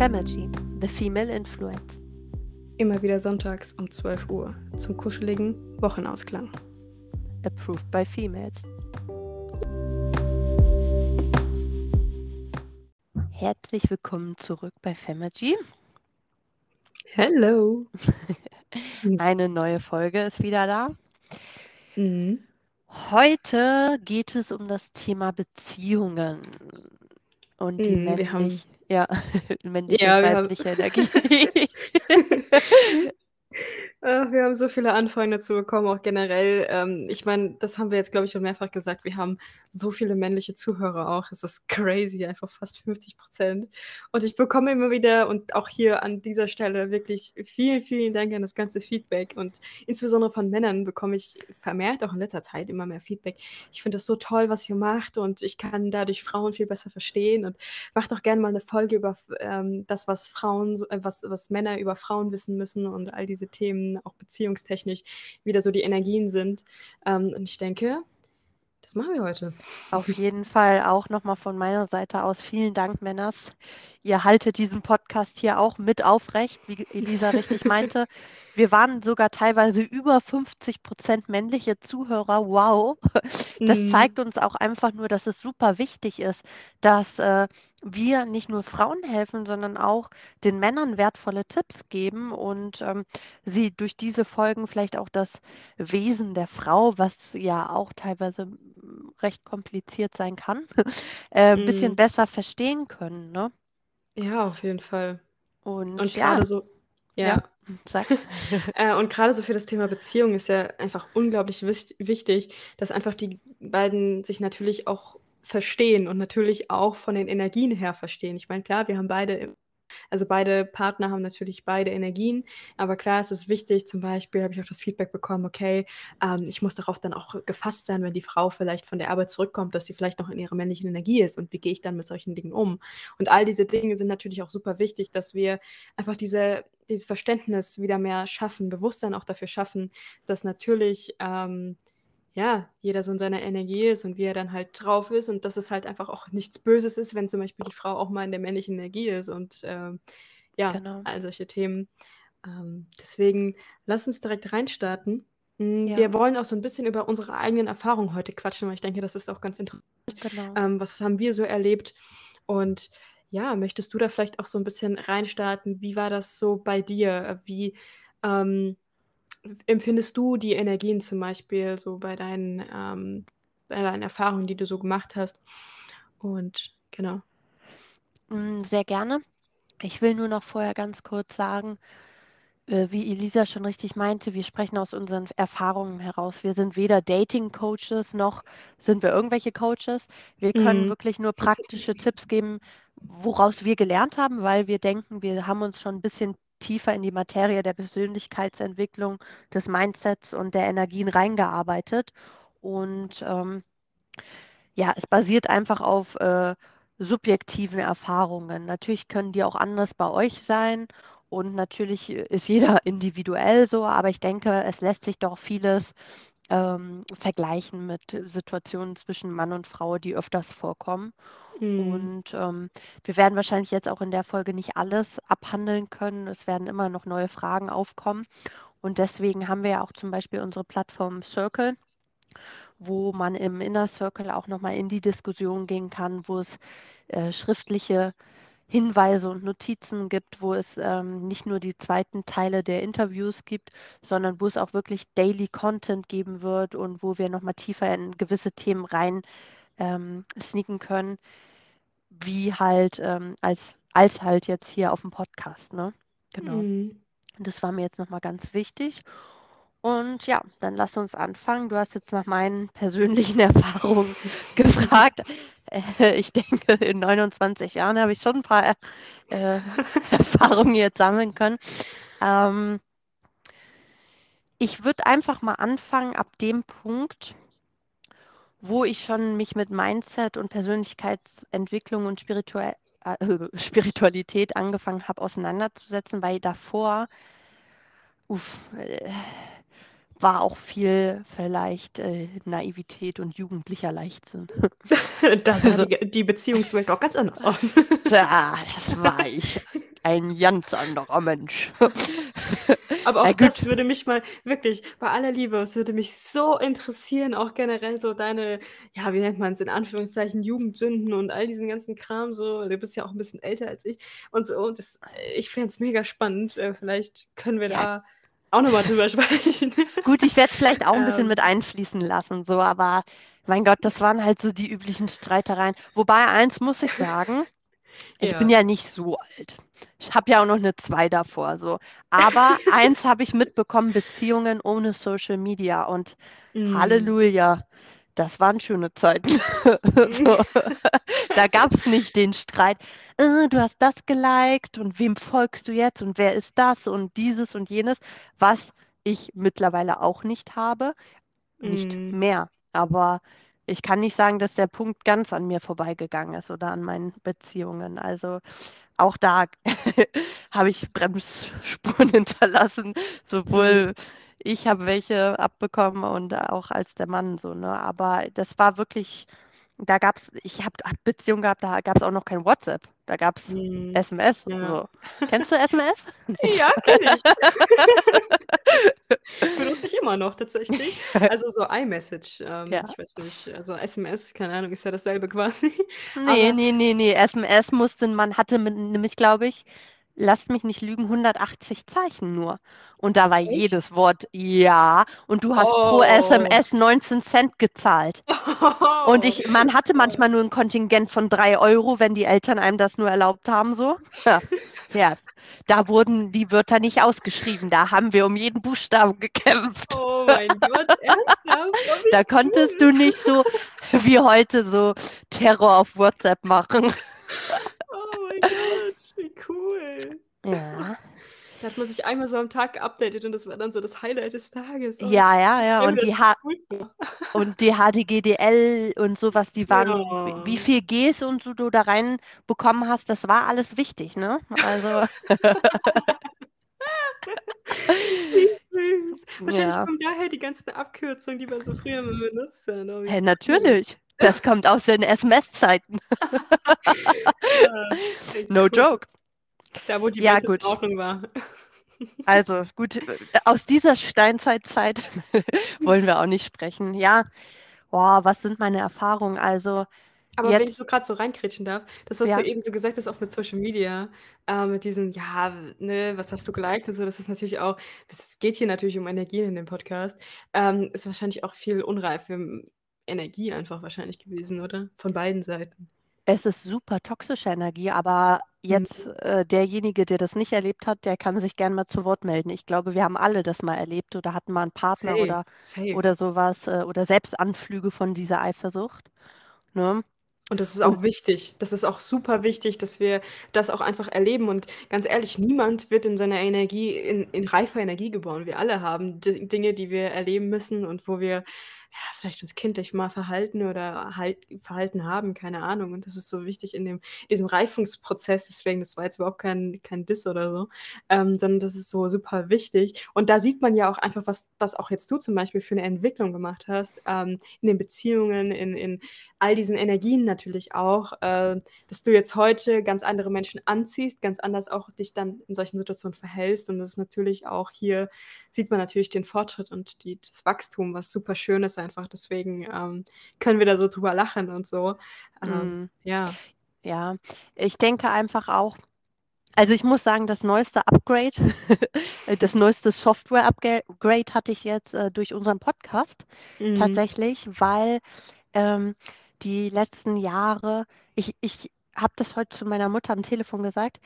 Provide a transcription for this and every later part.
Femergy, The Female Influence. Immer wieder sonntags um 12 Uhr zum kuscheligen Wochenausklang. Approved by Females. Herzlich willkommen zurück bei Femergy. Hello. Eine neue Folge ist wieder da. Mhm. Heute geht es um das Thema Beziehungen und die Mhm, wir haben, männlich, ja, männliche ja, wir haben, weibliche Energie. Ach, wir haben so viele Anfragen dazu bekommen, auch generell. Ähm, ich meine, das haben wir jetzt, glaube ich, schon mehrfach gesagt. Wir haben so viele männliche Zuhörer auch. Es ist crazy, einfach fast 50 Prozent. Und ich bekomme immer wieder und auch hier an dieser Stelle wirklich vielen, vielen Dank an das ganze Feedback. Und insbesondere von Männern bekomme ich vermehrt auch in letzter Zeit immer mehr Feedback. Ich finde das so toll, was ihr macht und ich kann dadurch Frauen viel besser verstehen und macht auch gerne mal eine Folge über ähm, das, was Frauen, äh, was, was Männer über Frauen wissen müssen und all diese Themen, auch beziehungstechnisch, wie da so die Energien sind. Ähm, und ich denke, das machen wir heute. Auf jeden Fall auch nochmal von meiner Seite aus vielen Dank, Männers. Ihr haltet diesen Podcast hier auch mit aufrecht, wie Elisa richtig meinte. Wir waren sogar teilweise über 50 Prozent männliche Zuhörer. Wow. Das Mm, zeigt uns auch einfach nur, dass es super wichtig ist, dass äh, wir nicht nur Frauen helfen, sondern auch den Männern wertvolle Tipps geben und ähm, sie durch diese Folgen vielleicht auch das Wesen der Frau, was ja auch teilweise mm, recht kompliziert sein kann, äh, ein bisschen mm. besser verstehen können, ne? Ja, auf jeden Fall. Und Und ja, gerade so, ja, ja. Sag. Äh, und gerade so für das Thema Beziehung ist ja einfach unglaublich wichtig, dass einfach die beiden sich natürlich auch verstehen und natürlich auch von den Energien her verstehen. Ich meine, klar, wir haben beide, also beide Partner haben natürlich beide Energien, aber klar, es ist wichtig, zum Beispiel habe ich auch das Feedback bekommen, okay, ähm, ich muss darauf dann auch gefasst sein, wenn die Frau vielleicht von der Arbeit zurückkommt, dass sie vielleicht noch in ihrer männlichen Energie ist und wie gehe ich dann mit solchen Dingen um? Und all diese Dinge sind natürlich auch super wichtig, dass wir einfach diese, dieses Verständnis wieder mehr schaffen, Bewusstsein auch dafür schaffen, dass natürlich ähm, ja, jeder so in seiner Energie ist und wie er dann halt drauf ist und dass es halt einfach auch nichts Böses ist, wenn zum Beispiel die Frau auch mal in der männlichen Energie ist und ähm, ja, Genau. all solche Themen. Ähm, deswegen lass uns direkt reinstarten. Ja, Wir wollen auch so ein bisschen über unsere eigenen Erfahrungen heute quatschen, weil ich denke, das ist auch ganz interessant. genau. Ähm, was haben wir so erlebt? Und ja, möchtest du da vielleicht auch so ein bisschen reinstarten? Wie war das so bei dir? Wie ähm, empfindest du die Energien zum Beispiel so bei deinen, ähm, bei deinen Erfahrungen, die du so gemacht hast? Und genau. Mm, Sehr gerne. Ich will nur noch vorher ganz kurz sagen, äh, wie Elisa schon richtig meinte, wir sprechen aus unseren Erfahrungen heraus. Wir sind weder Dating-Coaches noch sind wir irgendwelche Coaches. Wir können Mhm. wirklich nur praktische Tipps geben, woraus wir gelernt haben, weil wir denken, wir haben uns schon ein bisschen tiefer in die Materie der Persönlichkeitsentwicklung, des Mindsets und der Energien reingearbeitet. Und ähm, ja, es basiert einfach auf äh, subjektiven Erfahrungen. Natürlich können die auch anders bei euch sein und natürlich äh, ist jeder individuell so, aber ich denke, es lässt sich doch vieles ähm, vergleichen mit Situationen zwischen Mann und Frau, die öfters vorkommen. Mhm. Und ähm, wir werden wahrscheinlich jetzt auch in der Folge nicht alles abhandeln können. Es werden immer noch neue Fragen aufkommen. Und deswegen haben wir ja auch zum Beispiel unsere Plattform Circle wo man im Inner Circle auch nochmal in die Diskussion gehen kann, wo es äh, schriftliche Hinweise und Notizen gibt, wo es ähm, nicht nur die zweiten Teile der Interviews gibt, sondern wo es auch wirklich Daily Content geben wird und wo wir nochmal tiefer in gewisse Themen rein ähm, sneaken können, wie halt ähm, als, als halt jetzt hier auf dem Podcast, ne? Genau. Mhm. Das war mir jetzt nochmal ganz wichtig. Und ja, dann lass uns anfangen. Du hast jetzt nach meinen persönlichen Erfahrungen gefragt. Äh, Ich denke, in 29 Jahren habe ich schon ein paar äh, Erfahrungen jetzt sammeln können. Ähm, ich würde einfach mal anfangen ab dem Punkt, wo ich schon mich mit Mindset und Persönlichkeitsentwicklung und Spiritual äh, Spiritualität angefangen habe auseinanderzusetzen, weil davor uff, äh, war auch viel vielleicht äh, Naivität und jugendlicher Leichtsinn. Da sah Also, die, die Beziehungswelt auch ganz anders aus. ja, das war ich ein ganz anderer Mensch. Aber auch das würde mich mal wirklich, bei aller Liebe, es würde mich so interessieren, auch generell so deine, ja, wie nennt man es in Anführungszeichen, Jugendsünden und all diesen ganzen Kram so. Du bist ja auch ein bisschen älter als ich und so. Und das, ich fände es mega spannend. Äh, vielleicht können wir Ja. da auch nochmal drüber sprechen. Gut, ich werde es vielleicht auch ein bisschen Ähm. mit einfließen lassen, so, aber mein Gott, das waren halt so die üblichen Streitereien. Wobei, eins muss ich sagen, ich bin Ja. ja nicht so alt. Ich habe ja auch noch eine zwei davor, so. Aber eins habe ich mitbekommen, Beziehungen ohne Social Media und Mm. Halleluja, das waren schöne Zeiten. So. Da gab es nicht den Streit, äh, du hast das geliked und wem folgst du jetzt und wer ist das und dieses und jenes, was ich mittlerweile auch nicht habe, nicht Mm. mehr. Aber ich kann nicht sagen, dass der Punkt ganz an mir vorbeigegangen ist oder an meinen Beziehungen. Also auch da habe ich Bremsspuren hinterlassen. Sowohl ich habe welche abbekommen und auch als der Mann so, ne? Aber das war wirklich, da gab es, ich habe hab Beziehungen gehabt, da gab es auch noch kein WhatsApp. Da gab es Mm. SMS. Ja. So. Kennst du SMS? Ja, kenne ich. Benutze ich immer noch tatsächlich. Also so iMessage, ähm, Ja. ich weiß nicht, also SMS, keine Ahnung, ist ja dasselbe quasi. Nee, Aber nee, nee, nee. SMS musste, man hatte mit, nämlich, glaube ich, lasst mich nicht lügen, 180 Zeichen nur. Und da war Echt? jedes Wort ja. Und du hast pro Oh. SMS 19 Cent gezahlt. Und ich, man hatte manchmal nur ein Kontingent von 3 Euro, wenn die Eltern einem das nur erlaubt haben, so. Ja, ja. Da wurden die Wörter nicht ausgeschrieben. Da haben wir um jeden Buchstaben gekämpft. Oh mein Gott, ernsthaft? Oh, Da konntest du nicht so wie heute so Terror auf WhatsApp machen. Oh mein Gott, wie cool. Ja. Da hat man sich einmal so am Tag geupdatet und das war dann so das Highlight des Tages. Oh, Ja, ja, ja. Und die, H und die HDGDL und sowas, die waren, Ja. wie viel Gs und so du da reinbekommen hast, das war alles wichtig, ne? Also. Wahrscheinlich ja. kommen daher die ganzen Abkürzungen, die man so früher mal benutzt hat. Oh, Hä, cool. natürlich. Das kommt aus den SMS-Zeiten. No joke. Da, wo die Ja, Welt in gut. Ordnung war. Also, gut, aus dieser Steinzeitzeit wollen wir auch nicht sprechen. Ja, boah, was sind meine Erfahrungen? Also, Aber wenn ich jetzt, so gerade so reinkrätschen darf, das, was ja, du eben so gesagt hast, auch mit Social Media, äh, mit diesen, ja, ne, was hast du geliked und so, das ist natürlich auch, es geht hier natürlich um Energien in dem Podcast, ähm, ist wahrscheinlich auch viel unreife Energie einfach wahrscheinlich gewesen, oder? Von beiden Seiten. es ist super toxische Energie, aber Mhm. jetzt äh, derjenige, der das nicht erlebt hat, der kann sich gern mal zu Wort melden. Ich glaube, wir haben alle das mal erlebt oder hatten mal einen Partner Safe, oder, safe. oder sowas äh, oder selbst Anflüge von dieser Eifersucht. Ne? Und das ist auch wichtig. Das ist auch super wichtig, dass wir das auch einfach erleben. Und ganz ehrlich, niemand wird in seiner Energie, in, in reifer Energie geboren. Wir alle haben D Dinge, die wir erleben müssen und wo wir ja, vielleicht uns kindlich mal verhalten oder halt verhalten haben, keine Ahnung. Und das ist so wichtig in dem, diesem Reifungsprozess. Deswegen, das war jetzt überhaupt kein, kein Diss oder so, ähm, sondern das ist so super wichtig. Und da sieht man ja auch einfach, was, was auch jetzt du zum Beispiel für eine Entwicklung gemacht hast, ähm, in den Beziehungen, in, in all diesen Energien natürlich auch, äh, dass du jetzt heute ganz andere Menschen anziehst, ganz anders auch dich dann in solchen Situationen verhältst. Und das ist natürlich auch hier, sieht man natürlich den Fortschritt und die, das Wachstum, was super schön ist einfach. Deswegen ähm, können wir da so drüber lachen und so. Ähm, mm, ja. ja, ich denke einfach auch, also ich muss sagen, das neueste Upgrade, das neueste Software-Upgrade hatte ich jetzt äh, durch unseren Podcast Mhm. tatsächlich, weil ähm, die letzten Jahre, ich, ich habe das heute zu meiner Mutter am Telefon gesagt,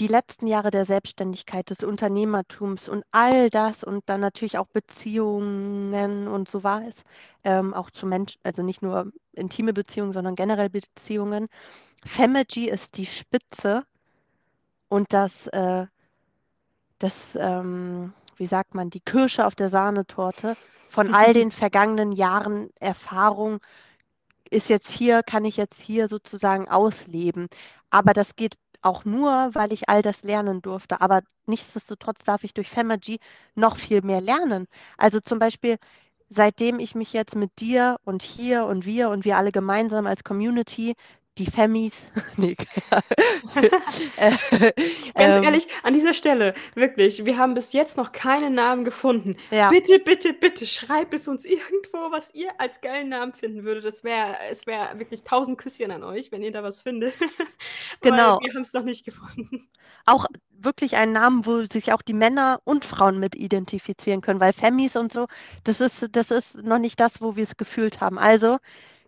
die letzten Jahre der Selbstständigkeit, des Unternehmertums und all das und dann natürlich auch Beziehungen und so war es, ähm, auch zu Menschen, also nicht nur intime Beziehungen, sondern generell Beziehungen. Femergy ist die Spitze und das, äh, das ähm, wie sagt man, die Kirsche auf der Sahnetorte von all den vergangenen Jahren Erfahrung ist jetzt hier, kann ich jetzt hier sozusagen ausleben. Aber das geht auch nur, weil ich all das lernen durfte. Aber nichtsdestotrotz darf ich durch Femergy noch viel mehr lernen. Also zum Beispiel, seitdem ich mich jetzt mit dir und hier und wir und wir alle gemeinsam als Community die Femmis. nee. Ganz ehrlich, an dieser Stelle, wirklich, wir haben bis jetzt noch keinen Namen gefunden. Ja. Bitte, bitte, bitte, schreibt es uns irgendwo, was ihr als geilen Namen finden würdet. Das wäre, es wäre wirklich tausend Küsschen an euch, wenn ihr da was findet. genau. wir haben es noch nicht gefunden. Auch wirklich einen Namen, wo sich auch die Männer und Frauen mit identifizieren können, weil Femmis und so, das ist, das ist noch nicht das, wo wir es gefühlt haben. Also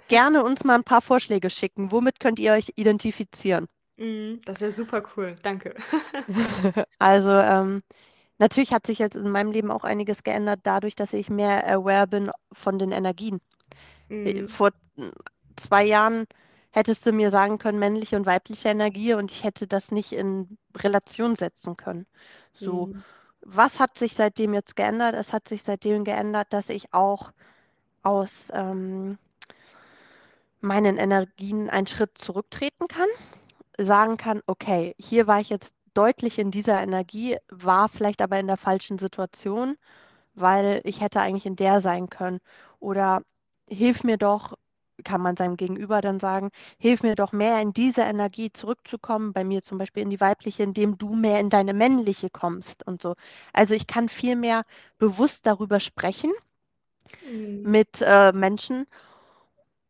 gerne uns mal ein paar Vorschläge schicken. Womit könnt ihr euch identifizieren? Mm, das wäre super cool. Danke. also ähm, natürlich hat sich jetzt in meinem Leben auch einiges geändert, dadurch, dass ich mehr aware bin von den Energien. Mm. Vor zwei Jahren hättest du mir sagen können, männliche und weibliche Energie und ich hätte das nicht in Relation setzen können. So, mhm. was hat sich seitdem jetzt geändert? Es hat sich seitdem geändert, dass ich auch aus ähm, meinen Energien einen Schritt zurücktreten kann, sagen kann, okay, hier war ich jetzt deutlich in dieser Energie, war vielleicht aber in der falschen Situation, weil ich hätte eigentlich in der sein können. Oder hilf mir doch, kann man seinem Gegenüber dann sagen, hilf mir doch mehr in diese Energie zurückzukommen, bei mir zum Beispiel in die weibliche, indem du mehr in deine männliche kommst und so. Also ich kann viel mehr bewusst darüber sprechen mhm. mit äh, Menschen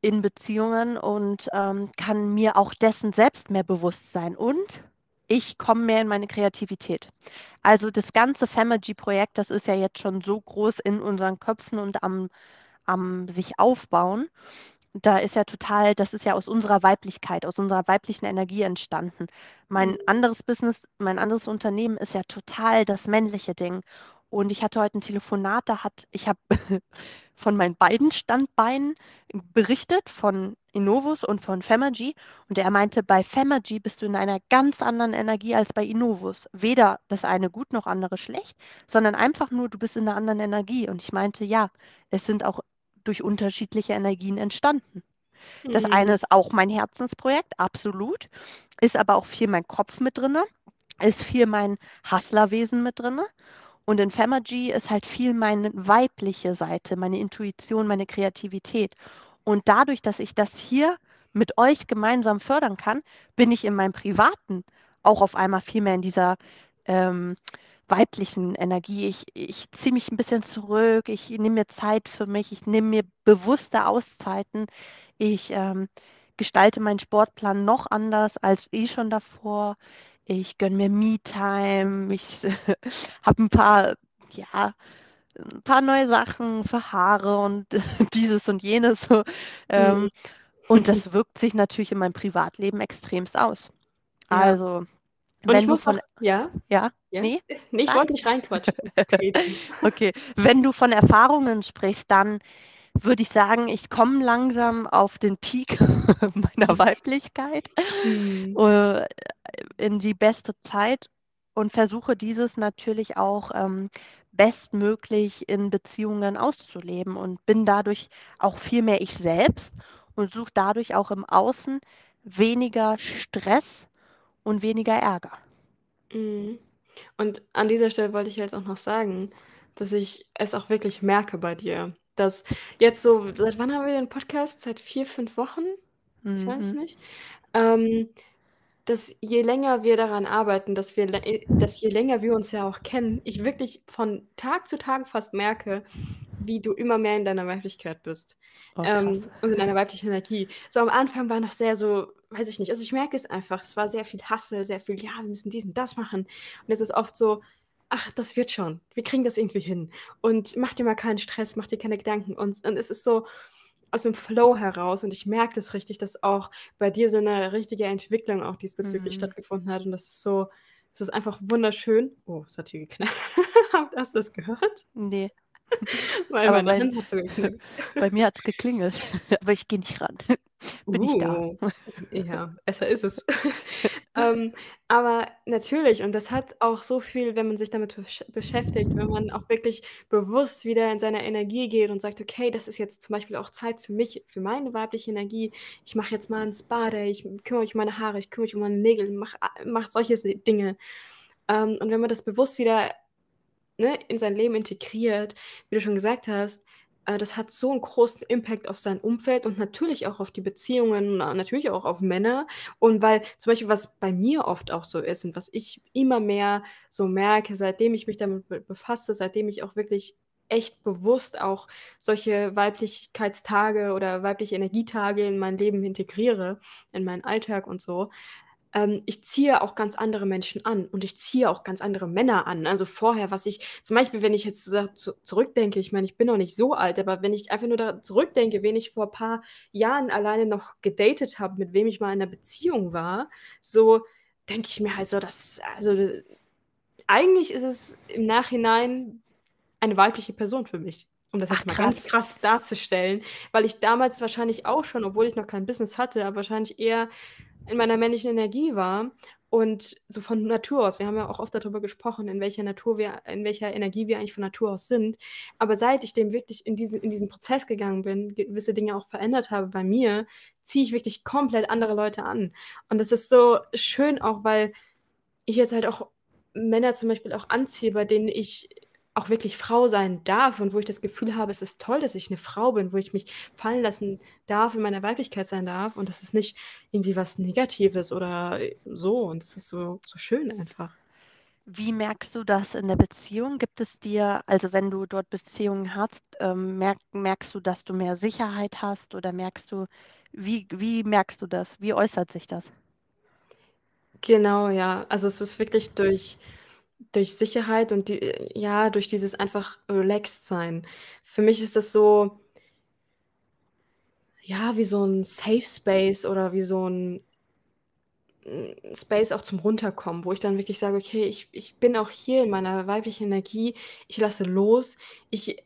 in Beziehungen und ähm, kann mir auch dessen selbst mehr bewusst sein und ich komme mehr in meine Kreativität. Also das ganze Femergy-Projekt, das ist ja jetzt schon so groß in unseren Köpfen und am, am sich aufbauen da ist ja total, das ist ja aus unserer Weiblichkeit, aus unserer weiblichen Energie entstanden. Mein mhm. anderes Business, mein anderes Unternehmen ist ja total das männliche Ding. Und ich hatte heute ein Telefonat, da hat, ich habe von meinen beiden Standbeinen berichtet, von Innovus und von Femergy. Und er meinte, bei Femergy bist du in einer ganz anderen Energie als bei Innovus. Weder das eine gut noch andere schlecht, sondern einfach nur, du bist in einer anderen Energie. Und ich meinte, ja, es sind auch durch unterschiedliche Energien entstanden. Das mhm. eine ist auch mein Herzensprojekt, absolut, ist aber auch viel mein Kopf mit drin, ist viel mein Hustlerwesen mit drin. Und in Femergy ist halt viel meine weibliche Seite, meine Intuition, meine Kreativität. Und dadurch, dass ich das hier mit euch gemeinsam fördern kann, bin ich in meinem Privaten auch auf einmal viel mehr in dieser ähm, weiblichen Energie. Ich, ich ziehe mich ein bisschen zurück, ich nehme mir Zeit für mich, ich nehme mir bewusste Auszeiten. Ich ähm, gestalte meinen Sportplan noch anders als eh schon davor. Ich gönne mir Me-Time. Ich habe ein paar, ja, ein paar neue Sachen für Haare und dieses und jenes. So. Ähm, mhm. Und das wirkt sich natürlich in meinem Privatleben extremst aus. Ja. Also und wenn muss von, noch, ja? Ja? ja? Nee? nee ich wollte nicht reinquatschen. okay, wenn du von Erfahrungen sprichst, dann würde ich sagen, ich komme langsam auf den Peak meiner Weiblichkeit mhm. in die beste Zeit und versuche dieses natürlich auch ähm, bestmöglich in Beziehungen auszuleben und bin dadurch auch viel mehr ich selbst und suche dadurch auch im Außen weniger Stress und weniger Ärger. Mhm. Und an dieser Stelle wollte ich jetzt auch noch sagen, dass ich es auch wirklich merke bei dir. Dass jetzt so, seit wann haben wir den Podcast? Seit vier, fünf Wochen? Ich weiß es mhm. nicht. Ähm, dass je länger wir daran arbeiten, dass wir, dass je länger wir uns ja auch kennen, ich wirklich von Tag zu Tag fast merke, wie du immer mehr in deiner Weiblichkeit bist. Oh, ähm, und in deiner weiblichen Energie. So am Anfang war noch sehr so, weiß ich nicht, also ich merke es einfach, es war sehr viel Hassel, sehr viel, ja, wir müssen dies und das machen. Und es ist oft so, ach, das wird schon, wir kriegen das irgendwie hin. Und mach dir mal keinen Stress, mach dir keine Gedanken. Und, und es ist so aus dem Flow heraus und ich merke das richtig, dass auch bei dir so eine richtige Entwicklung auch diesbezüglich mhm. stattgefunden hat. Und das ist so, es ist einfach wunderschön. Oh, es hat hier geknallt. Hast du das gehört? Nee. Weil Aber meine Hand hat so geknipst. Bei mir hat es geklingelt, aber ich gehe nicht ran. Bin ich da. Uh, ja, besser ist es. ähm, aber natürlich, und das hat auch so viel, wenn man sich damit besch beschäftigt, wenn man auch wirklich bewusst wieder in seine Energie geht und sagt, okay, das ist jetzt zum Beispiel auch Zeit für mich, für meine weibliche Energie. Ich mache jetzt mal ein Spa-Day, ich kümmere mich um meine Haare, ich kümmere mich um meine Nägel, mache mach solche Dinge. Ähm, und wenn man das bewusst wieder ne, in sein Leben integriert, wie du schon gesagt hast, das hat so einen großen Impact auf sein Umfeld und natürlich auch auf die Beziehungen, natürlich auch auf Männer. Und weil zum Beispiel, was bei mir oft auch so ist und was ich immer mehr so merke, seitdem ich mich damit befasse, seitdem ich auch wirklich echt bewusst auch solche Weiblichkeitstage oder weibliche Energietage in mein Leben integriere, in meinen Alltag und so, ähm, ich ziehe auch ganz andere Menschen an und ich ziehe auch ganz andere Männer an. Also vorher, was ich, zum Beispiel, wenn ich jetzt zu, zurückdenke, ich meine, ich bin noch nicht so alt, aber wenn ich einfach nur da zurückdenke, wen ich vor ein paar Jahren alleine noch gedatet habe, mit wem ich mal in einer Beziehung war, so denke ich mir halt so, dass, also eigentlich ist es im Nachhinein eine weibliche Person für mich. Um das Ach, jetzt mal krass. ganz krass darzustellen, weil ich damals wahrscheinlich auch schon, obwohl ich noch kein Business hatte, aber wahrscheinlich eher in meiner männlichen Energie war und so von Natur aus. Wir haben ja auch oft darüber gesprochen, in welcher Natur wir, in welcher Energie wir eigentlich von Natur aus sind. Aber seit ich dem wirklich in diesen, in diesen Prozess gegangen bin, gewisse Dinge auch verändert habe bei mir, ziehe ich wirklich komplett andere Leute an. Und das ist so schön auch, weil ich jetzt halt auch Männer zum Beispiel auch anziehe, bei denen ich auch wirklich Frau sein darf und wo ich das Gefühl habe, es ist toll, dass ich eine Frau bin, wo ich mich fallen lassen darf, in meiner Weiblichkeit sein darf und das ist nicht irgendwie was Negatives oder so und das ist so, so schön einfach. Wie merkst du das in der Beziehung? Gibt es dir, also wenn du dort Beziehungen hast, ähm, merk, merkst du, dass du mehr Sicherheit hast oder merkst du, wie, wie merkst du das? Wie äußert sich das? Genau, ja. Also es ist wirklich durch durch Sicherheit und die ja, durch dieses einfach relaxed sein. Für mich ist das so ja, wie so ein Safe Space oder wie so ein hm, Space auch zum Runterkommen, wo ich dann wirklich sage: „Okay, ich ich bin auch hier in meiner weiblichen Energie. Ich lasse los. Ich, äh,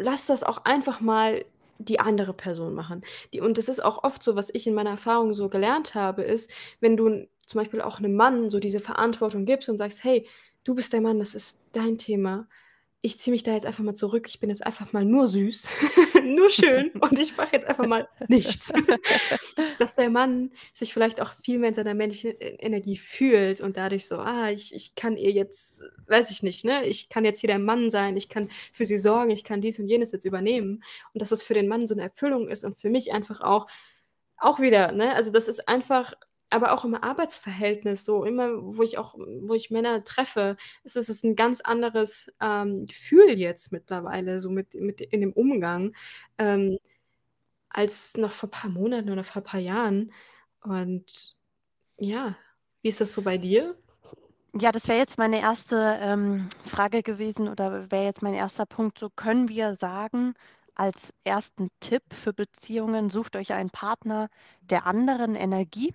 lasse das auch einfach mal die andere Person machen.“ Die und das ist auch oft so, was ich in meiner Erfahrung so gelernt habe, ist, wenn du zum Beispiel auch einem Mann so diese Verantwortung gibst und sagst: „Hey, du bist der Mann, das ist dein Thema. Ich ziehe mich da jetzt einfach mal zurück. Ich bin jetzt einfach mal nur süß, nur schön und ich mache jetzt einfach mal nichts. Dass der Mann sich vielleicht auch viel mehr in seiner männlichen e Energie fühlt und dadurch so, ah, ich, ich kann ihr jetzt, weiß ich nicht, ne, ich kann jetzt hier der Mann sein, ich kann für sie sorgen, ich kann dies und jenes jetzt übernehmen und dass es für den Mann so eine Erfüllung ist und für mich einfach auch, auch wieder, ne, also das ist einfach aber auch im Arbeitsverhältnis so, immer, wo ich auch wo ich Männer treffe, ist es 'n ganz anderes, ähm, Gefühl jetzt mittlerweile, so mit mit in dem Umgang, ähm, als noch vor ein paar Monaten oder vor ein paar Jahren. Und ja, wie ist das so bei dir? Ja, das wäre jetzt meine erste, ähm, Frage gewesen oder wäre jetzt mein erster Punkt. So können wir sagen, als ersten Tipp für Beziehungen, sucht euch einen Partner der anderen Energie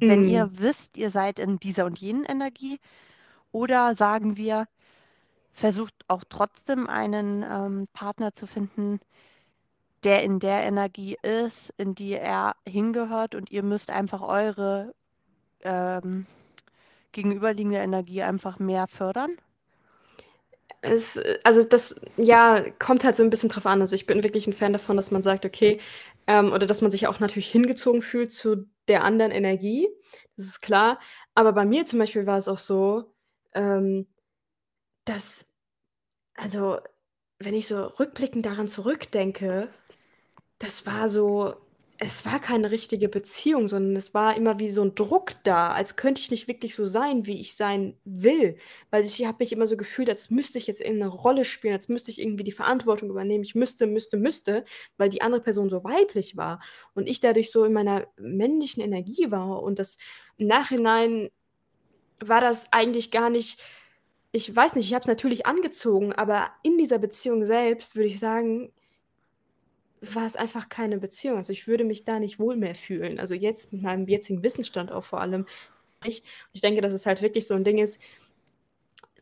wenn mhm. ihr wisst, ihr seid in dieser und jenen Energie? Oder sagen wir, versucht auch trotzdem einen ähm, Partner zu finden, der in der Energie ist, in die er hingehört und ihr müsst einfach eure ähm, gegenüberliegende Energie einfach mehr fördern? Es, also das, ja, kommt halt so ein bisschen drauf an. Also ich bin wirklich ein Fan davon, dass man sagt, okay, ähm, oder dass man sich auch natürlich hingezogen fühlt zu der anderen Energie. Das ist klar. Aber bei mir zum Beispiel war es auch so, ähm, dass, also wenn ich so rückblickend daran zurückdenke, das war so, es war keine richtige Beziehung, sondern es war immer wie so ein Druck da, als könnte ich nicht wirklich so sein, wie ich sein will. Weil ich habe mich immer so gefühlt, als müsste ich jetzt irgendeine Rolle spielen, als müsste ich irgendwie die Verantwortung übernehmen. Ich müsste, müsste, müsste, weil die andere Person so weiblich war und ich dadurch so in meiner männlichen Energie war. Und das im Nachhinein war das eigentlich gar nicht ich weiß nicht, ich habe es natürlich angezogen, aber in dieser Beziehung selbst würde ich sagen war es einfach keine Beziehung. Also, ich würde mich da nicht wohl mehr fühlen. Also, jetzt mit meinem jetzigen Wissensstand auch vor allem nicht. Ich denke, dass es halt wirklich so ein Ding ist,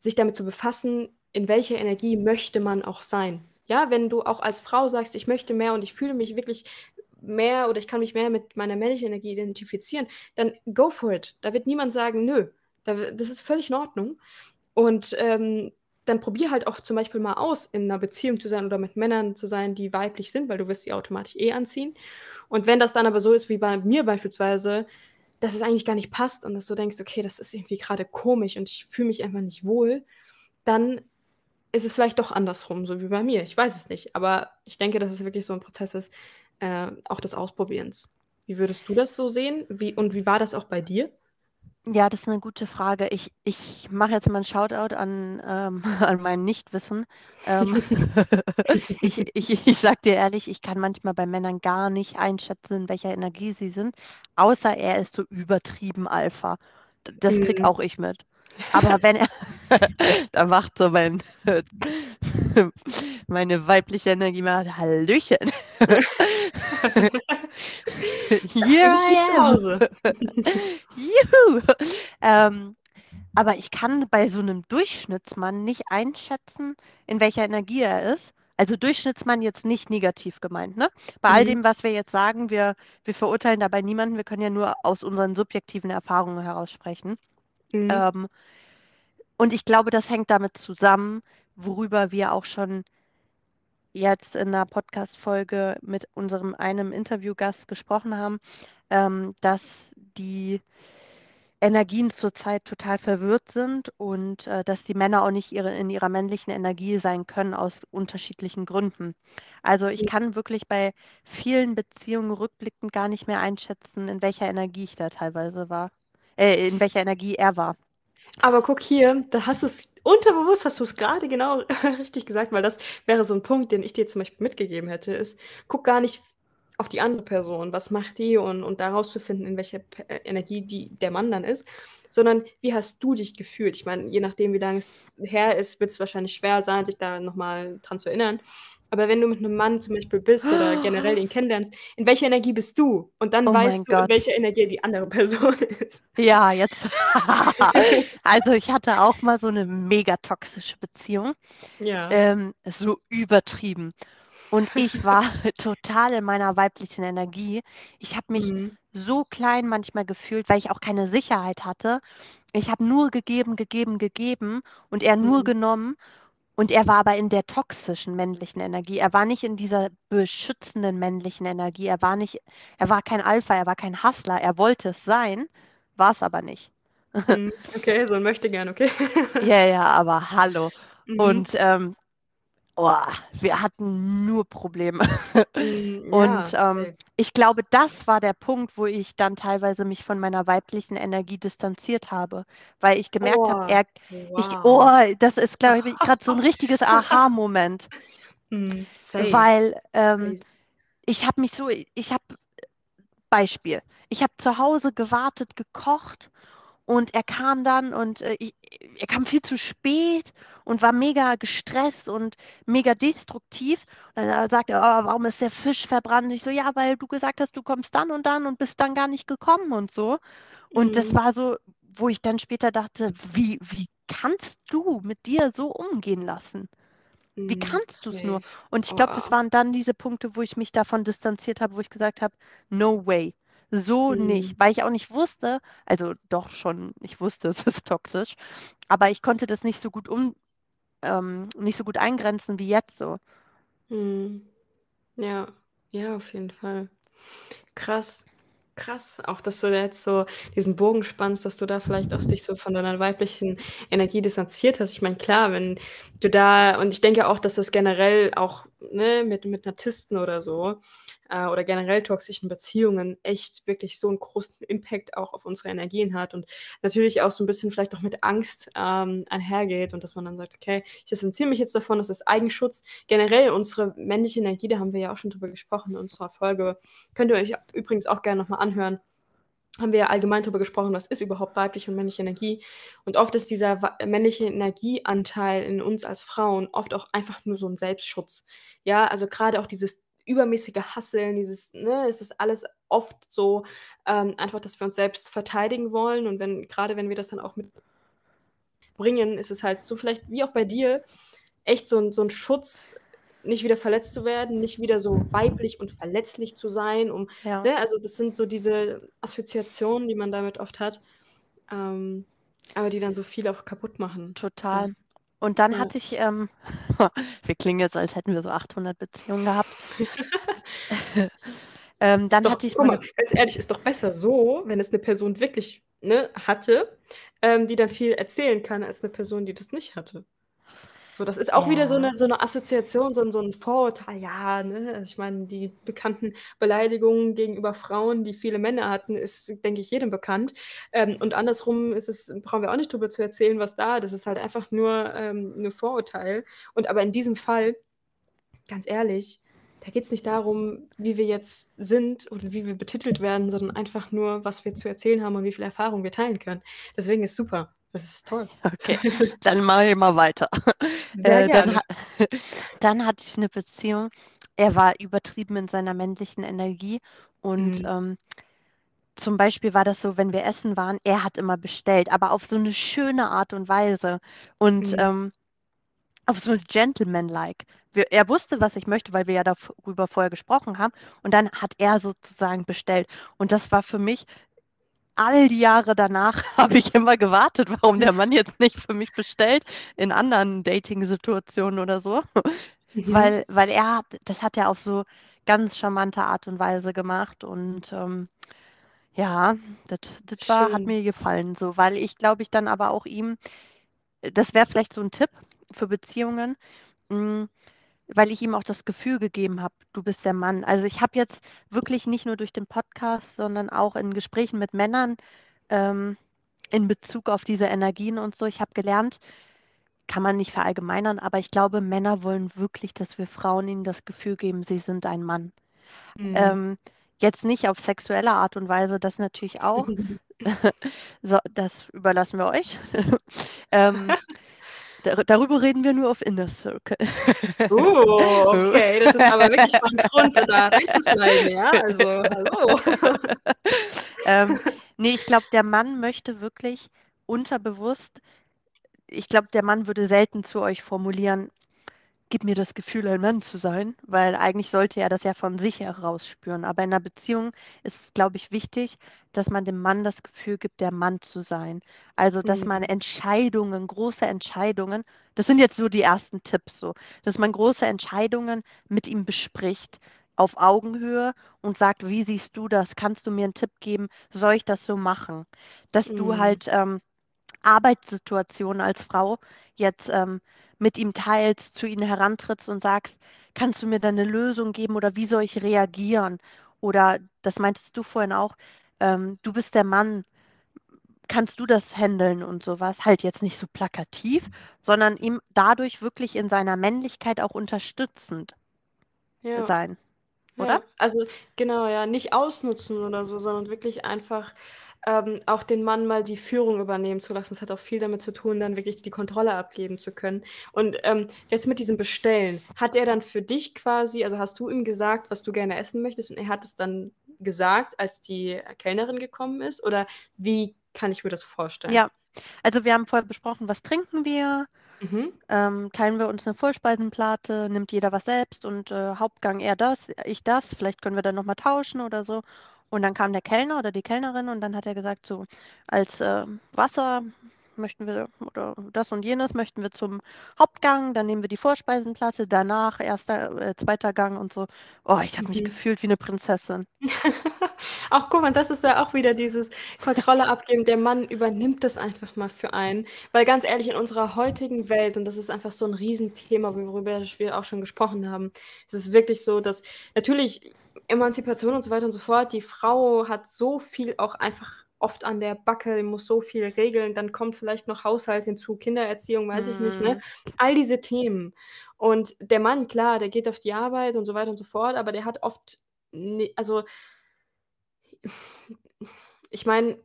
sich damit zu befassen, in welcher Energie möchte man auch sein. Ja, wenn du auch als Frau sagst: „Ich möchte mehr und ich fühle mich wirklich mehr oder ich kann mich mehr mit meiner männlichen Energie identifizieren“, dann go for it. Da wird niemand sagen: „Nö“. Da das ist völlig in Ordnung. Und, ähm dann probier halt auch zum Beispiel mal aus, in einer Beziehung zu sein oder mit Männern zu sein, die weiblich sind, weil du wirst sie automatisch eh anziehen. Und wenn das dann aber so ist wie bei mir beispielsweise, dass es eigentlich gar nicht passt und dass du denkst, okay, das ist irgendwie gerade komisch und ich fühle mich einfach nicht wohl, dann ist es vielleicht doch andersrum, so wie bei mir. Ich weiß es nicht. Aber ich denke, dass es wirklich so ein Prozess ist, äh, auch des Ausprobierens. Wie würdest du das so sehen? Wie, und wie war das auch bei dir? Ja, das ist eine gute Frage. Ich, ich mache jetzt mal einen Shoutout an, ähm, an mein Nichtwissen. Ähm, ich, ich, ich sage dir ehrlich, ich kann manchmal bei Männern gar nicht einschätzen, in welcher Energie sie sind, außer er ist so übertrieben Alpha. Das krieg Mhm. auch ich mit. Aber wenn er, da macht so mein, meine weibliche Energie mal Hallöchen. Da fühle ich zu. Hause. Juhu. Ähm, aber ich kann bei so einem Durchschnittsmann nicht einschätzen, in welcher Energie er ist. Also Durchschnittsmann jetzt nicht negativ gemeint, ne? Bei all Mhm. dem, was wir jetzt sagen, wir, wir verurteilen dabei niemanden, wir können ja nur aus unseren subjektiven Erfahrungen heraus sprechen. Mhm. Ähm, und ich glaube, das hängt damit zusammen, worüber wir auch schon jetzt in einer Podcast-Folge mit unserem einem Interviewgast gesprochen haben, ähm, dass die Energien zurzeit total verwirrt sind und äh, dass die Männer auch nicht ihre, in ihrer männlichen Energie sein können aus unterschiedlichen Gründen. Also ich kann wirklich bei vielen Beziehungen rückblickend gar nicht mehr einschätzen, in welcher Energie ich da teilweise war, äh, in welcher Energie er war. Aber guck hier, da hast du es unterbewusst, hast du es gerade genau richtig gesagt, weil das wäre so ein Punkt, den ich dir zum Beispiel mitgegeben hätte, ist, guck gar nicht auf die andere Person, was macht die und, und daraus zu finden, in welcher P- äh, Energie die, der Mann dann ist, sondern wie hast du dich gefühlt? Ich meine, je nachdem, wie lange es her ist, wird es wahrscheinlich schwer sein, sich da nochmal dran zu erinnern. Aber wenn du mit einem Mann zum Beispiel bist oder generell ihn kennenlernst, in welcher Energie bist du? Und dann Oh weißt du, in Gott. welcher Energie die andere Person ist. Ja, jetzt. Also ich hatte auch mal so eine mega toxische Beziehung, Ja. ähm, so übertrieben. Und ich war total in meiner weiblichen Energie. Ich habe mich Mhm. so klein manchmal gefühlt, weil ich auch keine Sicherheit hatte. Ich habe nur gegeben, gegeben, gegeben und er nur Mhm. genommen. Und er war aber in der toxischen männlichen Energie. Er war nicht in dieser beschützenden männlichen Energie. Er war nicht, er war kein Alpha, er war kein Hustler. Er wollte es sein, war es aber nicht. Mhm. Okay, so ein möchte gern, okay. Ja, ja, aber hallo. Mhm. Und ähm, oh, wir hatten nur Probleme. Und ja, ähm, okay. ich glaube, das war der Punkt, wo ich dann teilweise mich von meiner weiblichen Energie distanziert habe, weil ich gemerkt habe, Oh, er, ich, wow. oh, das ist, glaube ich, gerade so ein richtiges Aha-Moment, safe. weil ähm, ich habe mich so, ich habe, Beispiel, ich habe zu Hause gewartet, gekocht und er kam dann und äh, ich, er kam viel zu spät und war mega gestresst und mega destruktiv. Und dann sagt er, oh, warum ist der Fisch verbrannt? Ich so, ja, weil du gesagt hast, du kommst dann und dann und bist dann gar nicht gekommen und so. Und das Mhm. war so, wo ich dann später dachte, wie, wie kannst du mit dir so umgehen lassen? Wie Mhm, kannst du es nur? safe. Und ich glaube, das Oh. waren dann diese Punkte, wo ich mich davon distanziert habe, wo ich gesagt habe, no way. So nicht, Mhm. weil ich auch nicht wusste, also doch schon, ich wusste, es ist toxisch, aber ich konnte das nicht so gut um, ähm, nicht so gut eingrenzen wie jetzt so. Mhm. Ja, ja, auf jeden Fall. Krass. Krass, auch dass du da jetzt so diesen Bogen spannst, dass du da vielleicht auch dich so von deiner weiblichen Energie distanziert hast. Ich meine, klar, wenn du da, und ich denke auch, dass das generell auch ne, mit, mit Narzissten oder so äh, oder generell toxischen Beziehungen echt wirklich so einen großen Impact auch auf unsere Energien hat und natürlich auch so ein bisschen vielleicht auch mit Angst ähm, einhergeht und dass man dann sagt, okay, ich distanziere mich jetzt davon, das ist Eigenschutz. Generell unsere männliche Energie, da haben wir ja auch schon drüber gesprochen in unserer Folge, könnt ihr euch übrigens auch gerne nochmal anhören. Haben wir ja allgemein darüber gesprochen, was ist überhaupt weibliche und männliche Energie. Und oft ist dieser männliche Energieanteil in uns als Frauen oft auch einfach nur so ein Selbstschutz. Ja, also gerade auch dieses übermäßige Hasseln, dieses, ne, es ist alles oft so ähm, einfach, dass wir uns selbst verteidigen wollen. Und wenn, gerade wenn wir das dann auch mitbringen, ist es halt so vielleicht wie auch bei dir, echt so ein, so ein Schutz, nicht wieder verletzt zu werden, nicht wieder so weiblich und verletzlich zu sein, um, Ja, ne, also das sind so diese Assoziationen, die man damit oft hat, ähm, aber die dann so viel auch kaputt machen. total. Und dann ja. hatte ich, ähm, wir klingen jetzt, als hätten wir so 800 Beziehungen gehabt. Ähm, dann doch, hatte ich guck mal mal, ganz ehrlich, ist doch besser so, wenn es eine Person wirklich ne, hatte, ähm, die dann viel erzählen kann, als eine Person, die das nicht hatte. So, das ist auch wieder so Ja. 'ne so 'ne Assoziation, so 'n so 'n Vorurteil. Ja, ne? Also, ich meine, die bekannten Beleidigungen gegenüber Frauen, die viele Männer hatten, ist, denke ich, jedem bekannt. Ähm, und andersrum ist es brauchen wir auch nicht drüber zu erzählen, was da das ist halt einfach nur, ähm, 'ne Vorurteil. Und aber in diesem Fall, ganz ehrlich, da geht's nicht darum, wie wir jetzt sind oder wie wir betitelt werden, sondern einfach nur, was wir zu erzählen haben und wie viel Erfahrung wir teilen können. Deswegen ist super. Das ist toll. Okay, dann mache ich mal weiter. Sehr Äh, dann dann hatte ich 'ne Beziehung. Er war übertrieben in seiner männlichen Energie und, Mhm. ähm, zum Beispiel war das so, wenn wir essen waren, er hat immer bestellt, aber auf so 'ne schöne Art und Weise und, Mhm. ähm, auf so gentlemanlike. Wir er wusste, was ich möchte, weil wir ja darf rüber vorher gesprochen haben und dann hat er sozusagen bestellt. Und das war für mich all die Jahre danach habe ich immer gewartet, warum der Mann jetzt nicht für mich bestellt in anderen Dating-Situationen oder so, Mhm. weil weil er hat das hat er auf so ganz charmante Art und Weise gemacht und, ähm, ja, das das war hat mir gefallen so, weil ich glaube ich dann aber auch ihm das wäre vielleicht so 'n Tipp für Beziehungen, hm, weil ich ihm auch das Gefühl gegeben habe: „Du bist der Mann.“ Also, ich habe jetzt wirklich nicht nur durch den Podcast, sondern auch in Gesprächen mit Männern, ähm, in Bezug auf diese Energien und so ich habe gelernt kann man nicht verallgemeinern, aber ich glaube, Männer wollen wirklich, dass wir Frauen ihnen das Gefühl geben, sie sind ein Mann. Mhm. Ähm, jetzt nicht auf sexuelle Art und Weise, das natürlich auch. So, das überlassen wir euch. Ähm, dar darüber reden wir nur auf Inner Circle. Oh, okay, das ist aber wirklich mal 'n Grund, da reinzusliden, ja? Also, hallo. Ähm, ne, ich glaube, der Mann möchte wirklich unterbewusst ich glaube, der Mann würde selten zu euch formulieren: „Gib mir das Gefühl, ein Mann zu sein“, weil eigentlich sollte er das ja von sich heraus spüren. Aber in 'ner Beziehung ist es, glaube ich, wichtig, dass man dem Mann das Gefühl gibt, der Mann zu sein. Also, dass man Mhm. Entscheidungen große Entscheidungen das sind jetzt so die ersten Tipps so, dass man große Entscheidungen mit ihm bespricht auf Augenhöhe und sagt: „Wie siehst du das? Kannst du mir 'n Tipp geben? Soll ich das so machen?“ Dass du Mhm. halt, ähm, Arbeitssituationen als Frau jetzt, ähm, mit ihm teilst, zu ihm herantrittst und sagst: „Kannst du mir da 'ne Lösung geben oder wie soll ich reagieren?“ Oder das meintest du vorhin auch, ähm: „Du bist der Mann. Kannst du das händeln?“ und so was. Halt jetzt nicht so plakativ, sondern ihm dadurch wirklich in seiner Männlichkeit auch unterstützend Ja. sein, oder? Ja, also genau, ja, nicht ausnutzen oder so, sondern wirklich einfach, ähm, auch den Mann mal die Führung übernehmen zu lassen. Das hat auch viel damit zu tun, dann wirklich die Kontrolle abgeben zu können. Und, ähm, jetzt mit diesem Bestellen, hat er dann für dich quasi also, hast du ihm gesagt, was du gerne essen möchtest und er hat es dann gesagt, als die Kellnerin gekommen ist? Oder wie kann ich mir das vorstellen? Ja, also, wir haben vorher besprochen, was trinken wir? Mhm. Ähm, teilen wir uns 'ne Vorspeisenplate? Nimmt jeder was selbst und, äh, Hauptgang er das, ich das? Vielleicht können wir dann noch mal tauschen oder so. Und dann kam der Kellner oder die Kellnerin und dann hat er gesagt: „So, als, ähm, Wasser möchten wir oder das und jenes möchten wir zum Hauptgang, dann nehmen wir die Vorspeisenplatte, danach 1., äh, 2. Gang“ und so. Oh, ich habe mich Mhm. gefühlt wie 'ne Prinzessin. Ach, guck mal, das ist ja auch wieder dieses Kontrolle abgeben. Der Mann übernimmt das einfach mal für einen. Weil ganz ehrlich, in unserer heutigen Welt und das ist einfach so 'n Riesenthema, worüber wir auch schon gesprochen haben. Es ist wirklich so, dass natürlich Emanzipation und so weiter und so fort, die Frau hat so viel auch einfach oft an der Backe, muss so viel regeln, dann kommt vielleicht noch Haushalt hinzu, Kindererziehung, weiß ich nicht, ne? Mhm. All diese Themen. Und der Mann, klar, der geht auf die Arbeit und so weiter und so fort, aber der hat oft ne also ich meine,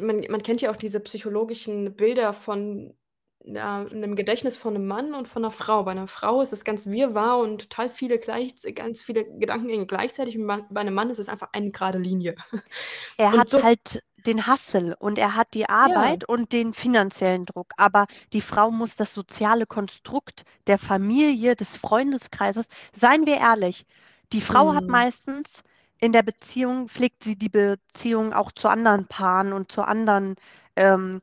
man man kennt ja auch diese psychologischen Bilder von, ja, 'nem Gedächtnis von 'nem Mann und von 'ner Frau. Bei 'ner Frau ist es ganz wirrwarr und total viele gleichz ganz viele Gedankengänge gleichzeitig und bei bei 'nem Mann ist es einfach eine gerade Linie. Er Und hat so halt den Hustle und er hat die Ja. Arbeit und den finanziellen Druck, aber die Frau muss das soziale Konstrukt der Familie, des Freundeskreises seien wir ehrlich, die Frau hat Mhm. meistens in der Beziehung pflegt sie die Beziehung auch zu anderen Paaren und zu anderen, ähm,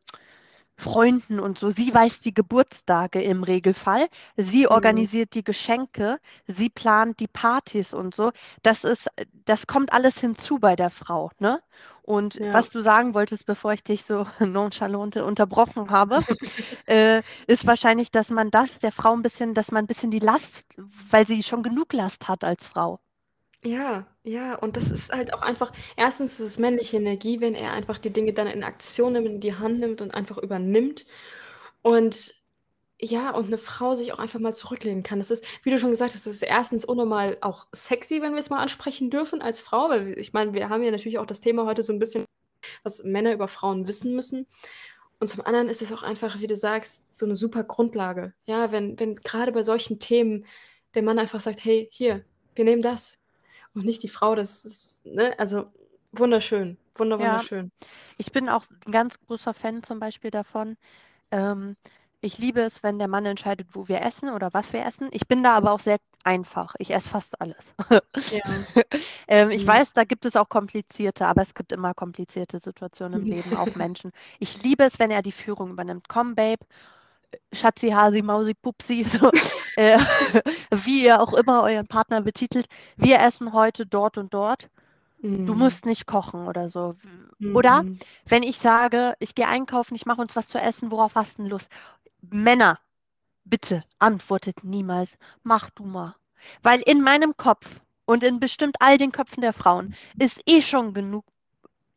Freunden und so. Sie weiß die Geburtstage im Regelfall. Sie Mhm. organisiert die Geschenke. Sie plant die Partys und so. Das ist das kommt alles hinzu bei der Frau, ne? Und Ja. was du sagen wolltest, bevor ich dich so nonchalant unterbrochen habe, äh, ist wahrscheinlich, dass man das der Frau ein bisschen, dass man ein bisschen die Last, weil sie schon genug Last hat als Frau. Ja, ja, und das ist halt auch einfach, erstens ist es männliche Energie, wenn er einfach die Dinge dann in Aktion nimmt, in die Hand nimmt und einfach übernimmt. Und ja, und eine Frau sich auch einfach mal zurücklehnen kann. Das ist, wie du schon gesagt hast, das ist erstens unnormal auch sexy, wenn wir es mal ansprechen dürfen als Frau, weil ich meine, wir haben ja natürlich auch das Thema heute so ein bisschen, was Männer über Frauen wissen müssen. Und zum anderen ist es auch einfach, wie du sagst, so eine super Grundlage. Ja, wenn, wenn gerade bei solchen Themen der Mann einfach sagt, hey, hier, wir nehmen das. Und nicht die Frau, das ist, ne, also wunderschön, wunder, Ja. wunderschön. Ich bin auch ein ganz großer Fan zum Beispiel davon. Ähm, ich liebe es, wenn der Mann entscheidet, wo wir essen oder was wir essen. Ich bin da aber auch sehr einfach. Ich esse fast alles. Ja. Ähm, ich Mhm. weiß, da gibt es auch komplizierte, aber es gibt immer komplizierte Situationen im Leben, auch Menschen. Ich liebe es, wenn er die Führung übernimmt. Komm, Babe, Schatzi, Hasi, Mausi, Pupsi, so, äh, wie ihr auch immer euren Partner betitelt. Wir essen heute dort und dort. Du Mhm. musst nicht kochen oder so. Oder Mhm. wenn ich sage, ich gehe einkaufen, ich mache uns was zu essen, worauf hast du Lust? Männer, bitte antwortet niemals, mach du mal. Weil in meinem Kopf und in bestimmt all den Köpfen der Frauen ist eh schon genug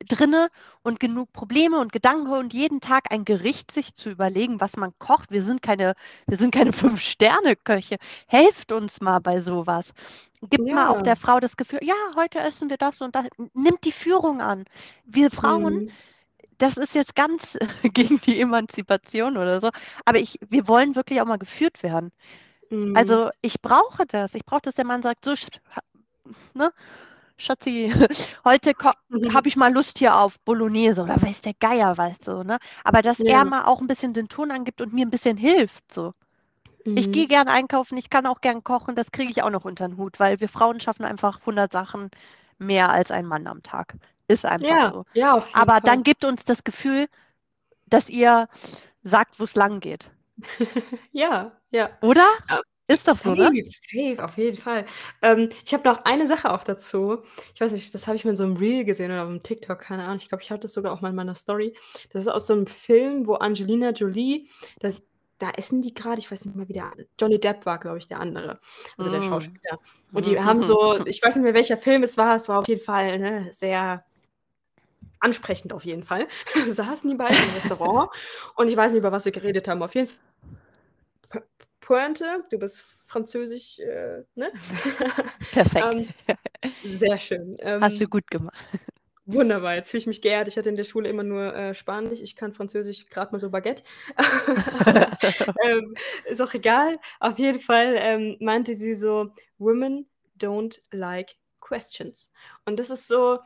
drinne und genug Probleme und Gedanken und jeden Tag ein Gericht sich zu überlegen, was man kocht. Wir sind keine, wir sind keine Fünf-Sterne-Köche. Helft uns mal bei sowas. Gibt mal auch Ja. der Frau das Gefühl, ja, heute essen wir das und das. Nimmt die Führung an. Wir Frauen, Mhm. das ist jetzt ganz gegen die Emanzipation oder so, aber ich, wir wollen wirklich auch mal geführt werden. Mhm. Also ich brauche das. Ich brauche, dass der Mann sagt, so, ne, Schatzi, heute habe ich mal Lust hier auf Bolognese oder weiß der Geier, weißt du, ne? Aber dass Ja. er mal auch ein bisschen den Ton angibt und mir ein bisschen hilft, so. Ich Mhm. gehe gern einkaufen, ich kann auch gern kochen, das kriege ich auch noch unter den Hut, weil wir Frauen schaffen einfach 100 Sachen mehr als ein Mann am Tag. Ist einfach Ja, so. ja, auf jeden Aber Fall. dann gibt uns das Gefühl, dass ihr sagt, wo es lang geht. Ja, ja. Oder? Ist doch so, ne? Safe, auf jeden Fall. Ähm, ich habe noch eine Sache auch dazu. Ich weiß nicht, das habe ich mal in so einem Reel gesehen oder auf dem TikTok, keine Ahnung. Ich glaube, ich hatte das sogar auch mal in meiner Story. Das ist aus so einem Film, wo Angelina Jolie, das, da essen die gerade, ich weiß nicht mehr, wie der Johnny Depp war, glaube ich, der andere, also der Mm. Schauspieler. Und die haben so, ich weiß nicht mehr, welcher Film es war, es war auf jeden Fall ne, sehr ansprechend auf jeden Fall. Saßen die beiden im Restaurant und ich weiß nicht, über was sie geredet haben. Auf jeden Fall Pointe, du bist französisch, äh, ne? Perfekt. ähm, sehr schön. Ähm, Hast du gut gemacht. Wunderbar, jetzt fühle ich mich geehrt. Ich hatte in der Schule immer nur äh, Spanisch, ich kann Französisch gerade mal so Baguette. ähm, ist auch egal. Auf jeden Fall ähm, meinte sie so, Women don't like questions. Und das ist so,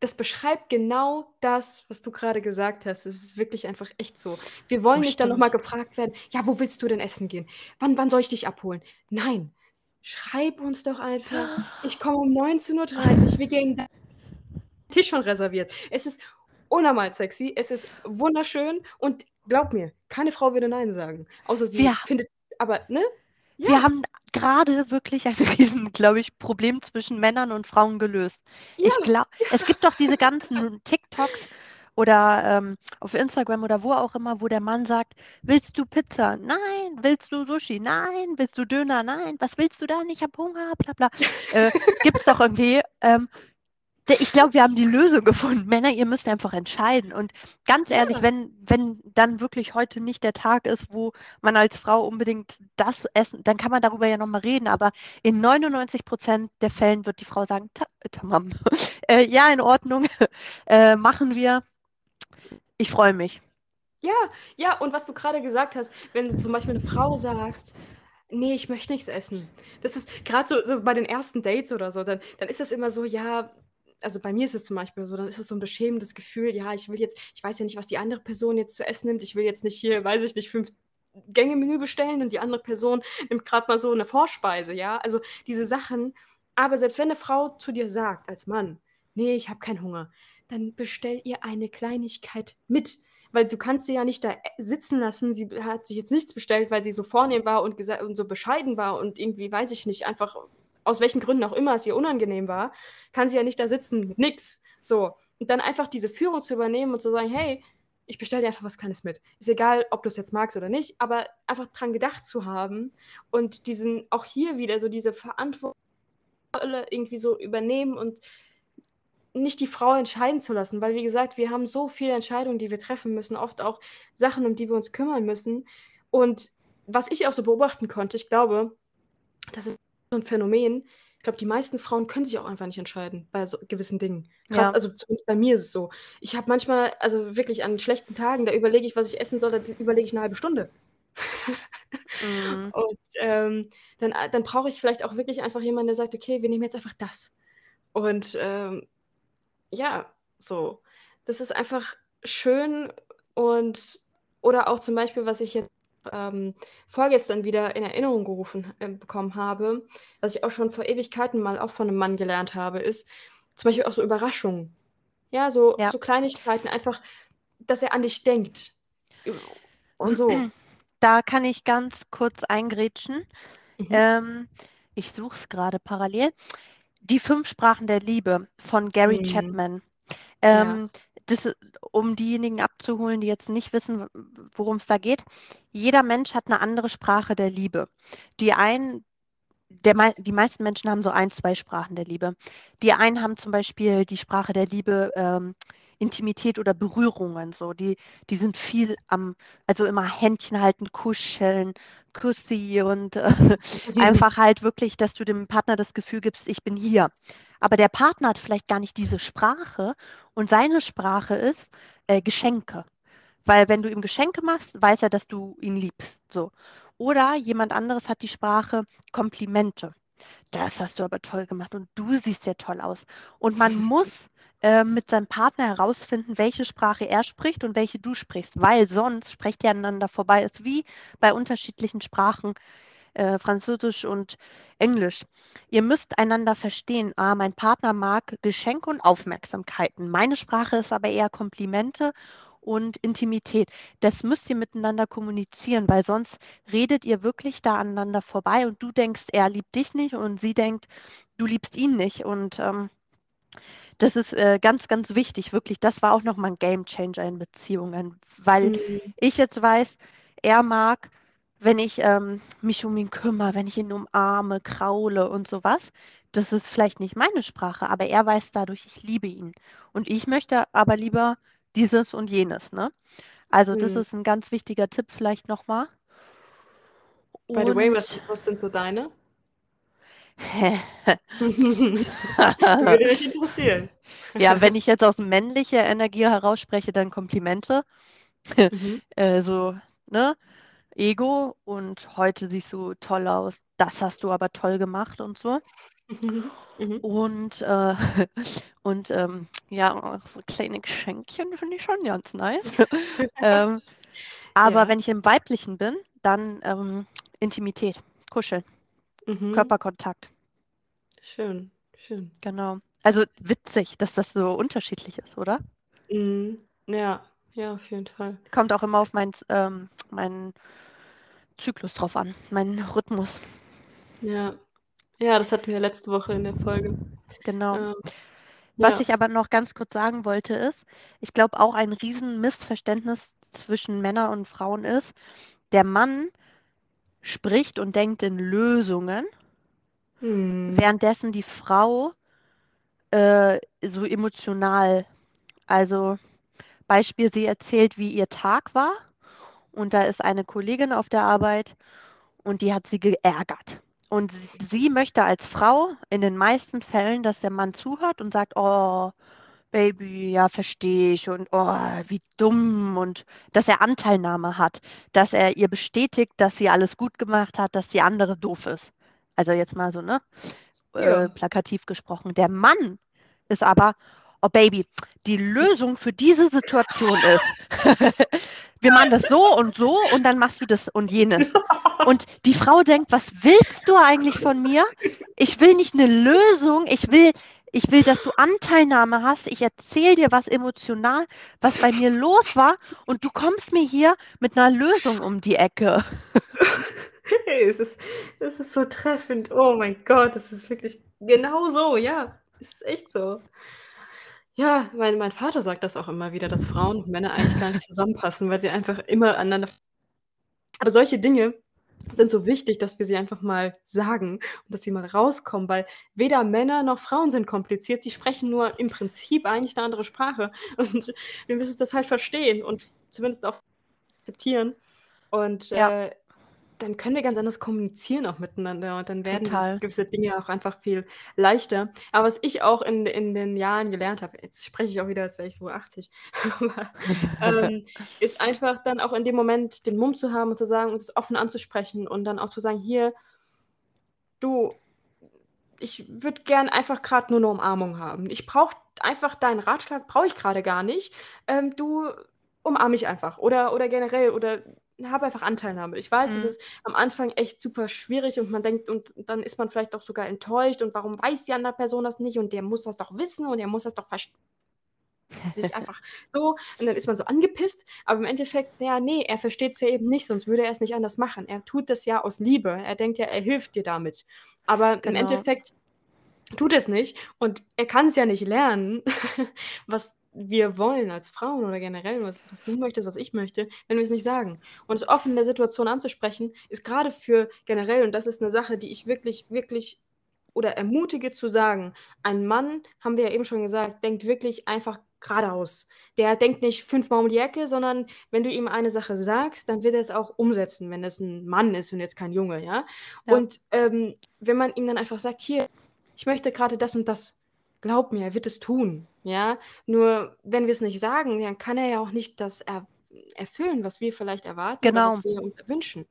das beschreibt genau das, was du gerade gesagt hast. Es ist wirklich einfach echt so. Wir wollen Oh, nicht dann nochmal gefragt werden, ja, wo willst du denn essen gehen? Wann, wann soll ich dich abholen? Nein, schreib uns doch einfach. Ich komme um 19.30 Uhr, wir gehen da. Tisch schon reserviert. Es ist unnormal sexy, es ist wunderschön und glaub mir, keine Frau würde Nein sagen. Außer sie Wir- findet, aber, ne? Ja. Wir haben gerade wirklich ein riesen, glaube ich, Problem zwischen Männern und Frauen gelöst. Ja. Ich glaube, es gibt doch diese ganzen TikToks oder ähm, auf Instagram oder wo auch immer, wo der Mann sagt, willst du Pizza? Nein. Willst du Sushi? Nein. Willst du Döner? Nein. Was willst du dann? Ich habe Hunger, bla bla. Äh, Gibt es doch irgendwie. Ähm, ich glaube, wir haben die Lösung gefunden. Männer, ihr müsst einfach entscheiden. Und ganz ehrlich, Ja. wenn, wenn dann wirklich heute nicht der Tag ist, wo man als Frau unbedingt das essen, dann kann man darüber ja nochmal reden. Aber in 99 Prozent der Fällen wird die Frau sagen, "Ta- tamam, äh, ja, in Ordnung, äh, machen wir. Ich freue mich. Ja, ja, und was du gerade gesagt hast, wenn zum Beispiel eine Frau sagt, nee, ich möchte nichts essen. Das ist gerade so, so bei den ersten Dates oder so, dann, dann ist das immer so, ja, also bei mir ist es zum Beispiel so, dann ist es so ein beschämendes Gefühl, ja, ich will jetzt, ich weiß ja nicht, was die andere Person jetzt zu essen nimmt, ich will jetzt nicht hier, weiß ich nicht, fünf Gänge-Menü bestellen und die andere Person nimmt gerade mal so eine Vorspeise, ja, also diese Sachen. Aber selbst wenn eine Frau zu dir sagt, als Mann, nee, ich habe keinen Hunger, dann bestell ihr eine Kleinigkeit mit. Weil du kannst sie ja nicht da äh, sitzen lassen. Sie hat sich jetzt nichts bestellt, weil sie so vornehm war und, und so bescheiden war und irgendwie, weiß ich nicht, einfach aus welchen Gründen auch immer es ihr unangenehm war, kann sie ja nicht da sitzen mit nix. So, dann einfach diese Führung zu übernehmen und zu sagen, hey, ich bestelle dir einfach was Kleines mit. Ist egal, ob du es jetzt magst oder nicht, aber einfach dran gedacht zu haben und diesen, auch hier wieder so diese Verantwortung irgendwie so übernehmen und nicht die Frau entscheiden zu lassen, weil wie gesagt, wir haben so viele Entscheidungen, die wir treffen müssen, oft auch Sachen, um die wir uns kümmern müssen. Und was ich auch so beobachten konnte, ich glaube, das ist so ein Phänomen. Ich glaube, die meisten Frauen können sich auch einfach nicht entscheiden bei so gewissen Dingen. Grad, ja. Also zumindest bei mir ist es so. Ich habe manchmal, also wirklich an schlechten Tagen, da überlege ich, was ich essen soll, da überlege ich eine halbe Stunde. mhm. Und ähm, dann, dann brauche ich vielleicht auch wirklich einfach jemanden, der sagt, okay, wir nehmen jetzt einfach das. Und ähm, ja, so. Das ist einfach schön und oder auch zum Beispiel, was ich jetzt ähm, vorgestern wieder in Erinnerung gerufen äh, bekommen habe, was ich auch schon vor Ewigkeiten mal auch von einem Mann gelernt habe, ist zum Beispiel auch so Überraschungen. Ja, so, ja. so Kleinigkeiten, einfach, dass er an dich denkt. Und so. Da kann ich ganz kurz eingrätschen. Mhm. Ähm, ich suche es gerade parallel. Die fünf Sprachen der Liebe von Gary mhm. Chapman. Ähm, ja. Das, um diejenigen abzuholen, die jetzt nicht wissen, worum es da geht. Jeder Mensch hat eine andere Sprache der Liebe. Die einen, der, die meisten Menschen haben so ein, zwei Sprachen der Liebe. Die einen haben zum Beispiel die Sprache der Liebe ähm, Intimität oder Berührungen. So, die, die sind viel am, also immer Händchen halten, kuscheln, Kussi und äh, einfach halt wirklich, dass du dem Partner das Gefühl gibst, ich bin hier. Aber der Partner hat vielleicht gar nicht diese Sprache und seine Sprache ist äh, Geschenke. Weil wenn du ihm Geschenke machst, weiß er, dass du ihn liebst. So. Oder jemand anderes hat die Sprache Komplimente. Das hast du aber toll gemacht und du siehst ja toll aus. Und man muss äh, mit seinem Partner herausfinden, welche Sprache er spricht und welche du sprichst, weil sonst sprecht ihr aneinander vorbei. Ist wie bei unterschiedlichen Sprachen, äh, Französisch und Englisch. Ihr müsst einander verstehen. Ah, mein Partner mag Geschenke und Aufmerksamkeiten. Meine Sprache ist aber eher Komplimente und Intimität. Das müsst ihr miteinander kommunizieren, weil sonst redet ihr wirklich da aneinander vorbei und du denkst, er liebt dich nicht und sie denkt, du liebst ihn nicht. Und ähm, das ist äh, ganz, ganz wichtig, wirklich. Das war auch nochmal ein Game Changer in Beziehungen, weil mhm. ich jetzt weiß, er mag, wenn ich ähm, mich um ihn kümmere, wenn ich ihn umarme, kraule und sowas. Das ist vielleicht nicht meine Sprache, aber er weiß dadurch, ich liebe ihn. Und ich möchte aber lieber dieses und jenes. Ne? Also, mhm. das ist ein ganz wichtiger Tipp vielleicht nochmal. By the way, was, was sind so deine? Würde mich interessieren. Ja, wenn ich jetzt aus männlicher Energie herausspreche, dann Komplimente. Mhm. äh, so, ne? Ego und heute siehst du toll aus, das hast du aber toll gemacht und so. Mhm. Mhm. Und, äh, und ähm, ja, so kleine Geschenkchen finde ich schon ganz nice. ähm, aber ja. wenn ich im Weiblichen bin, dann ähm, Intimität, Kuscheln. Mhm. Körperkontakt. Schön, schön. Genau. Also witzig, dass das so unterschiedlich ist, oder? Mhm. Ja, ja, auf jeden Fall. Kommt auch immer auf meinen ähm, mein Zyklus drauf an, meinen Rhythmus. Ja. Ja, das hatten wir letzte Woche in der Folge. Genau. Ähm, Was ja. ich aber noch ganz kurz sagen wollte, ist, ich glaube auch ein Riesenmissverständnis zwischen Männern und Frauen ist, der Mann spricht und denkt in Lösungen, hm. währenddessen die Frau äh, so emotional, also Beispiel, sie erzählt, wie ihr Tag war und da ist eine Kollegin auf der Arbeit und die hat sie geärgert. Und sie, sie möchte als Frau in den meisten Fällen, dass der Mann zuhört und sagt, oh, Baby, ja, verstehe ich und oh, wie dumm und dass er Anteilnahme hat, dass er ihr bestätigt, dass sie alles gut gemacht hat, dass die andere doof ist. Also jetzt mal so, ne? Ja. Äh, plakativ gesprochen. Der Mann ist aber, oh Baby, die Lösung für diese Situation ist, wir machen das so und so und dann machst du das und jenes. Und die Frau denkt, was willst du eigentlich von mir? Ich will nicht eine Lösung, ich will ich will, dass du Anteilnahme hast. Ich erzähle dir was emotional, was bei mir los war. Und du kommst mir hier mit einer Lösung um die Ecke. Hey, es ist, es ist so treffend. Oh mein Gott, es ist wirklich genau so. Ja, es ist echt so. Ja, mein mein Vater sagt das auch immer wieder, dass Frauen und Männer eigentlich gar nicht zusammenpassen, weil sie einfach immer aneinander aber solche Dinge sind so wichtig, dass wir sie einfach mal sagen und dass sie mal rauskommen, weil weder Männer noch Frauen sind kompliziert. Sie sprechen nur im Prinzip eigentlich 'ne andere Sprache und wir müssen das halt verstehen und zumindest auch akzeptieren und, Ja. äh, dann können wir ganz anders kommunizieren auch miteinander und dann werden Total. gewisse Dinge auch einfach viel leichter. Aber was ich auch in in den Jahren gelernt habe jetzt spreche ich auch wieder, als wäre ich so 80, aber, ähm, ist einfach dann auch in dem Moment den Mumm zu haben und zu sagen und es offen anzusprechen und dann auch zu sagen: „Hier“ „du, ich würde gern einfach grad nur 'ne Umarmung haben. Ich brauche einfach deinen Ratschlag brauche ich grade gar nicht. Ähm, du umarm mich einfach oder oder generell oder habe einfach Anteilnahme.“ Ich weiß, es Mhm. ist am Anfang echt super schwierig und man denkt und dann ist man vielleicht auch sogar enttäuscht und warum weiß die andere Person das nicht und der muss das doch wissen und er muss das doch verst sich einfach so und dann ist man so angepisst, aber im Endeffekt, ja, ne, er versteht's ja eben nicht, sonst würde er es nicht anders machen. Er tut das ja aus Liebe. Er denkt ja, er hilft dir damit. Aber im Genau. Endeffekt tut er's nicht und er kann's ja nicht lernen, was wir wollen als Frauen oder generell, was was du möchtest, was ich möchte, wenn wir's nicht sagen. Und es offen in der Situation anzusprechen, ist grade für generell und das ist 'ne Sache, die ich wirklich, wirklich oder ermutige zu sagen: Ein Mann, haben wir ja eben schon gesagt, denkt wirklich einfach geradeaus. Der denkt nicht fünfmal um die Ecke, sondern wenn du ihm eine Sache sagst, dann wird er es auch umsetzen, wenn es 'n Mann ist und jetzt kein Junge, ja? Ja. Und, ähm, wenn man ihm dann einfach sagt: „Hier, ich möchte grade das und das.“ Glaub mir, er wird es tun, ja? Nur wenn wir's nicht sagen, dann kann er ja auch nicht das er erfüllen, was wir vielleicht erwarten Genau. was wir uns wünschen.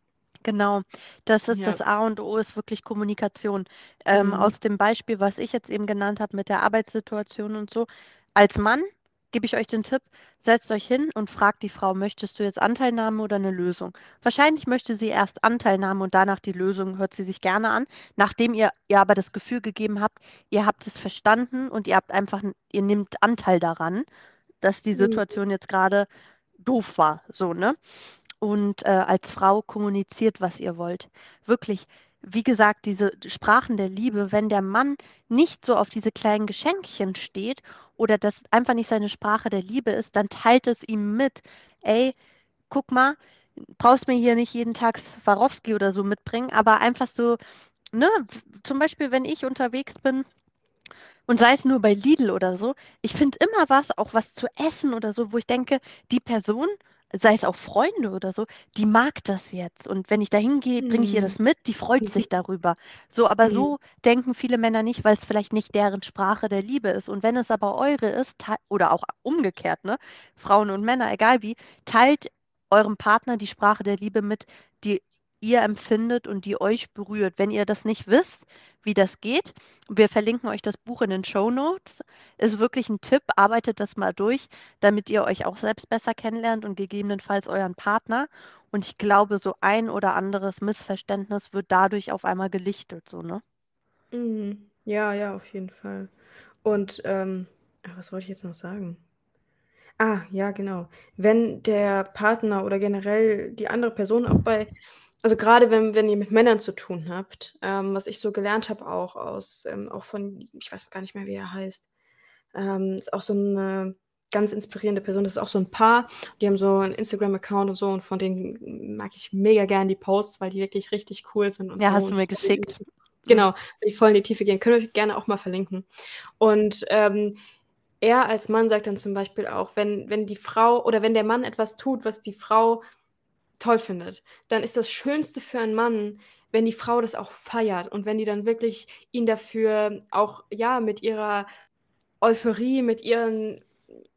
Genau. Das ist Ja. das A und O ist wirklich Kommunikation. Ähm, Mhm. aus dem Beispiel, was ich jetzt eben genannt habe mit der Arbeitssituation und so. Als Mann gebe ich euch den Tipp, setzt euch hin und fragt die Frau: „Möchtest du jetzt Anteilnahme oder 'ne Lösung?“ Wahrscheinlich möchte sie erst Anteilnahme und danach die Lösung hört sie sich gerne an. Nachdem ihr ihr aber das Gefühl gegeben habt, ihr habt es verstanden und ihr habt einfach ihr nehmt Anteil daran, dass die Mhm. Situation jetzt grade doof war, so, ne? Und, äh, als Frau kommuniziert, was ihr wollt. Wirklich, wie gesagt, diese Sprachen der Liebe, wenn der Mann nicht so auf diese kleinen Geschenkchen steht oder das einfach nicht seine Sprache der Liebe ist, dann teilt es ihm mit: „Ey, guck mal, brauchst mir hier nicht jeden Tag Swarovski oder so mitbringen, aber einfach so, ne, zum Beispiel, wenn ich unterwegs bin und sei es nur bei Lidl oder so, ich finde immer was, auch was zu essen oder so, wo ich denke, die Person, sei es auch Freunde oder so, die mag das jetzt. Und wenn ich da hingehe, bringe ich ihr Mhm. das mit, die freut sich darüber. So, aber Mhm. so denken viele Männer nicht, weil's vielleicht nicht deren Sprache der Liebe ist. Und wenn es aber eure ist, oder auch umgekehrt, ne, Frauen und Männer, egal wie, teilt eurem Partner die Sprache der Liebe mit, die ihr empfindet und die euch berührt. Wenn ihr das nicht wisst, wie das geht, wir verlinken euch das Buch in den Shownotes. Ist wirklich 'n Tipp, arbeitet das mal durch, damit ihr euch auch selbst besser kennenlernt und gegebenenfalls euren Partner. Und ich glaube, so ein oder anderes Missverständnis wird dadurch auf einmal gelichtet so, ne? Mhm. Ja, ja, auf jeden Fall. Und, ähm was wollte ich jetzt noch sagen? Ah, ja, genau. Wenn der Partner oder generell die andere Person auch bei also, grade wenn wenn ihr mit Männern zu tun habt, ähm, was ich so gelernt habe auch aus ähm, auch von ich weiß gar nicht mehr, wie er heißt. Ähm, ist auch so 'ne ganz inspirierende Person. Das ist auch so 'n Paar, die haben so 'n Instagram-Account und so und von denen mag ich mega gern die Posts, weil die wirklich richtig cool sind Ja, so hast du mir geschickt. die Mhm. genau, die voll in die Tiefe gehen. Können wir euch gerne auch mal verlinken. Und, ähm, er als Mann sagt dann zum Beispiel auch, wenn wenn die Frau oder wenn der Mann etwas tut, was die Frau toll findet, dann ist das Schönste für einen Mann, wenn die Frau das auch feiert und wenn die dann wirklich ihn dafür auch, ja, mit ihrer Euphorie, mit ihren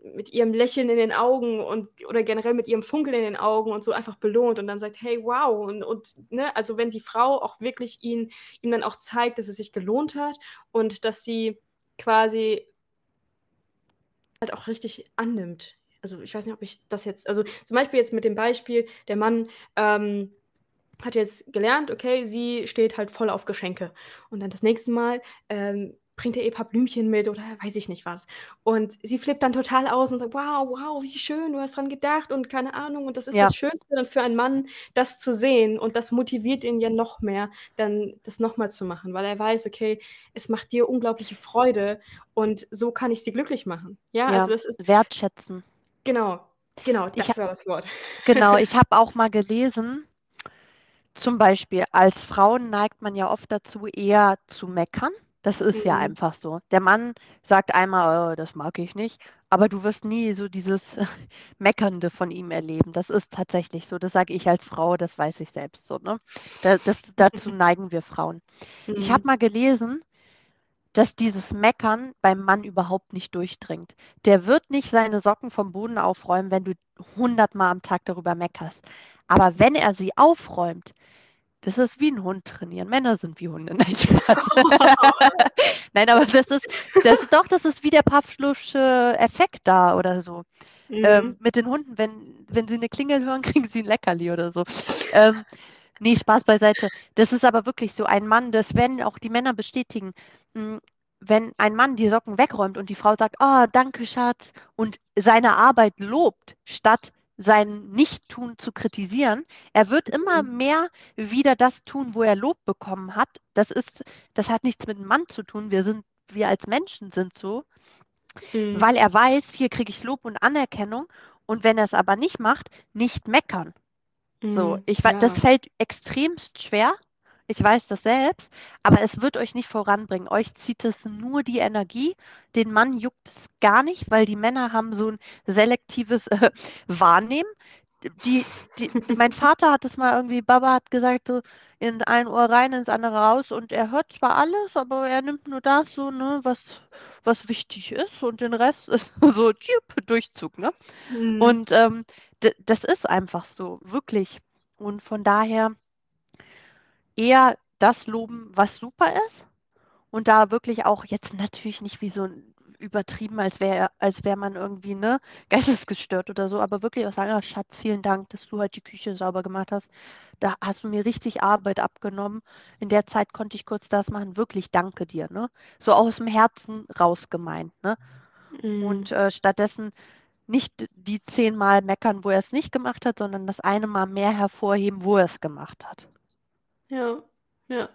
mit ihrem Lächeln in den Augen und oder generell mit ihrem Funkeln in den Augen und so einfach belohnt und dann sagt: „Hey, wow!“ Und und ne, also, wenn die Frau auch wirklich ihn ihm dann auch zeigt, dass es sich gelohnt hat und dass sie quasi halt auch richtig annimmt. Also, ich weiß nicht, ob ich das jetzt also, zum Beispiel jetzt mit dem Beispiel, der Mann, ähm, hat jetzt gelernt, okay, sie steht halt voll auf Geschenke. Und dann das nächste Mal, ähm, bringt er ihr paar Blümchen mit oder weiß ich nicht was. Und sie flippt dann total aus und sagt: „Wow, wow, wie schön, du hast dran gedacht“ und keine Ahnung. Und das ist Ja. das Schönste dann für einen Mann, das zu sehen und das motiviert ihn ja noch mehr, dann das noch mal zu machen, weil er weiß: „Okay, es macht dir unglaubliche Freude und so kann ich sie glücklich machen.“ Ja, Ja, also das ist wertschätzen. Genau, genau, Ich das ha war das Wort. Genau, ich habe auch mal gelesen zum Beispiel, als Frauen neigt man ja oft dazu, eher zu meckern. Das ist ja Mhm. einfach so. Der Mann sagt einmal: „Oh, das mag ich nicht“, aber du wirst nie so dieses Meckernde von ihm erleben. Das ist tatsächlich so. Das sage ich als Frau, das weiß ich selbst so, ne? Da das dazu neigen wir Frauen. Ich habe Mhm. mal gelesen, dass dieses Meckern beim Mann überhaupt nicht durchdringt. Der wird nicht seine Socken vom Boden aufräumen, wenn du 100 Mal am Tag darüber meckerst. Aber wenn er sie aufräumt, das ist wie 'n Hund trainieren. Männer sind wie Hunde. Nein, Spaß. Nein, aber das ist das doch, das ist wie der Pawlowsche Effekt da oder so. Ähm, Mhm. mit den Hunden, wenn wenn sie 'ne Klingel hören, kriegen sie 'n Leckerli oder so. Ähm, ne, Spaß beiseite. Das ist aber wirklich so. Ein Mann, das werden auch die Männer bestätigen, hm, wenn ein Mann die Socken wegräumt und die Frau sagt: „Oh, danke, Schatz“ und seine Arbeit lobt, statt sein Nichttun zu kritisieren, er wird immer Mhm. mehr wieder das tun, wo er Lob bekommen hat. Das ist das hat nichts mit 'nem Mann zu tun. Wir sind wir als Menschen sind so, Mhm. weil er weiß, hier kriege ich Lob und Anerkennung und wenn er's aber nicht macht, nicht meckern. So, Mhm, ich wei das ja. fällt extremst schwer. Ich weiß das selbst, aber es wird euch nicht voranbringen. Euch zieht es nur die Energie. Den Mann juckt's gar nicht, weil die Männer haben so 'n selektives, äh, Wahrnehmen. Die die mein Vater hat es mal irgendwie Baba hat gesagt so: „In ein Ohr rein, ins andere raus“ und er hört zwar alles, aber er nimmt nur das so, ne, was was wichtig ist und den Rest ist so Durchzug, ne? Mhm. Und, ähm, das ist einfach so, wirklich. Und von daher eher das loben, was super ist und da wirklich auch jetzt natürlich nicht wie so 'n übertrieben, als wäre als wäre man irgendwie, ne, geistesgestört oder so, aber wirklich auch sagen: „Ah, Schatz, vielen Dank, dass du heute die Küche sauber gemacht hast. Da hast du mir richtig Arbeit abgenommen. In der Zeit konnte ich kurz das machen. Wirklich danke dir“, ne? So aus'm Herzen raus gemeint, ne? Mhm. Und, äh, stattdessen nicht die 10 Mal meckern, wo er's nicht gemacht hat, sondern das eine Mal mehr hervorheben, wo er's gemacht hat. Ja, ja.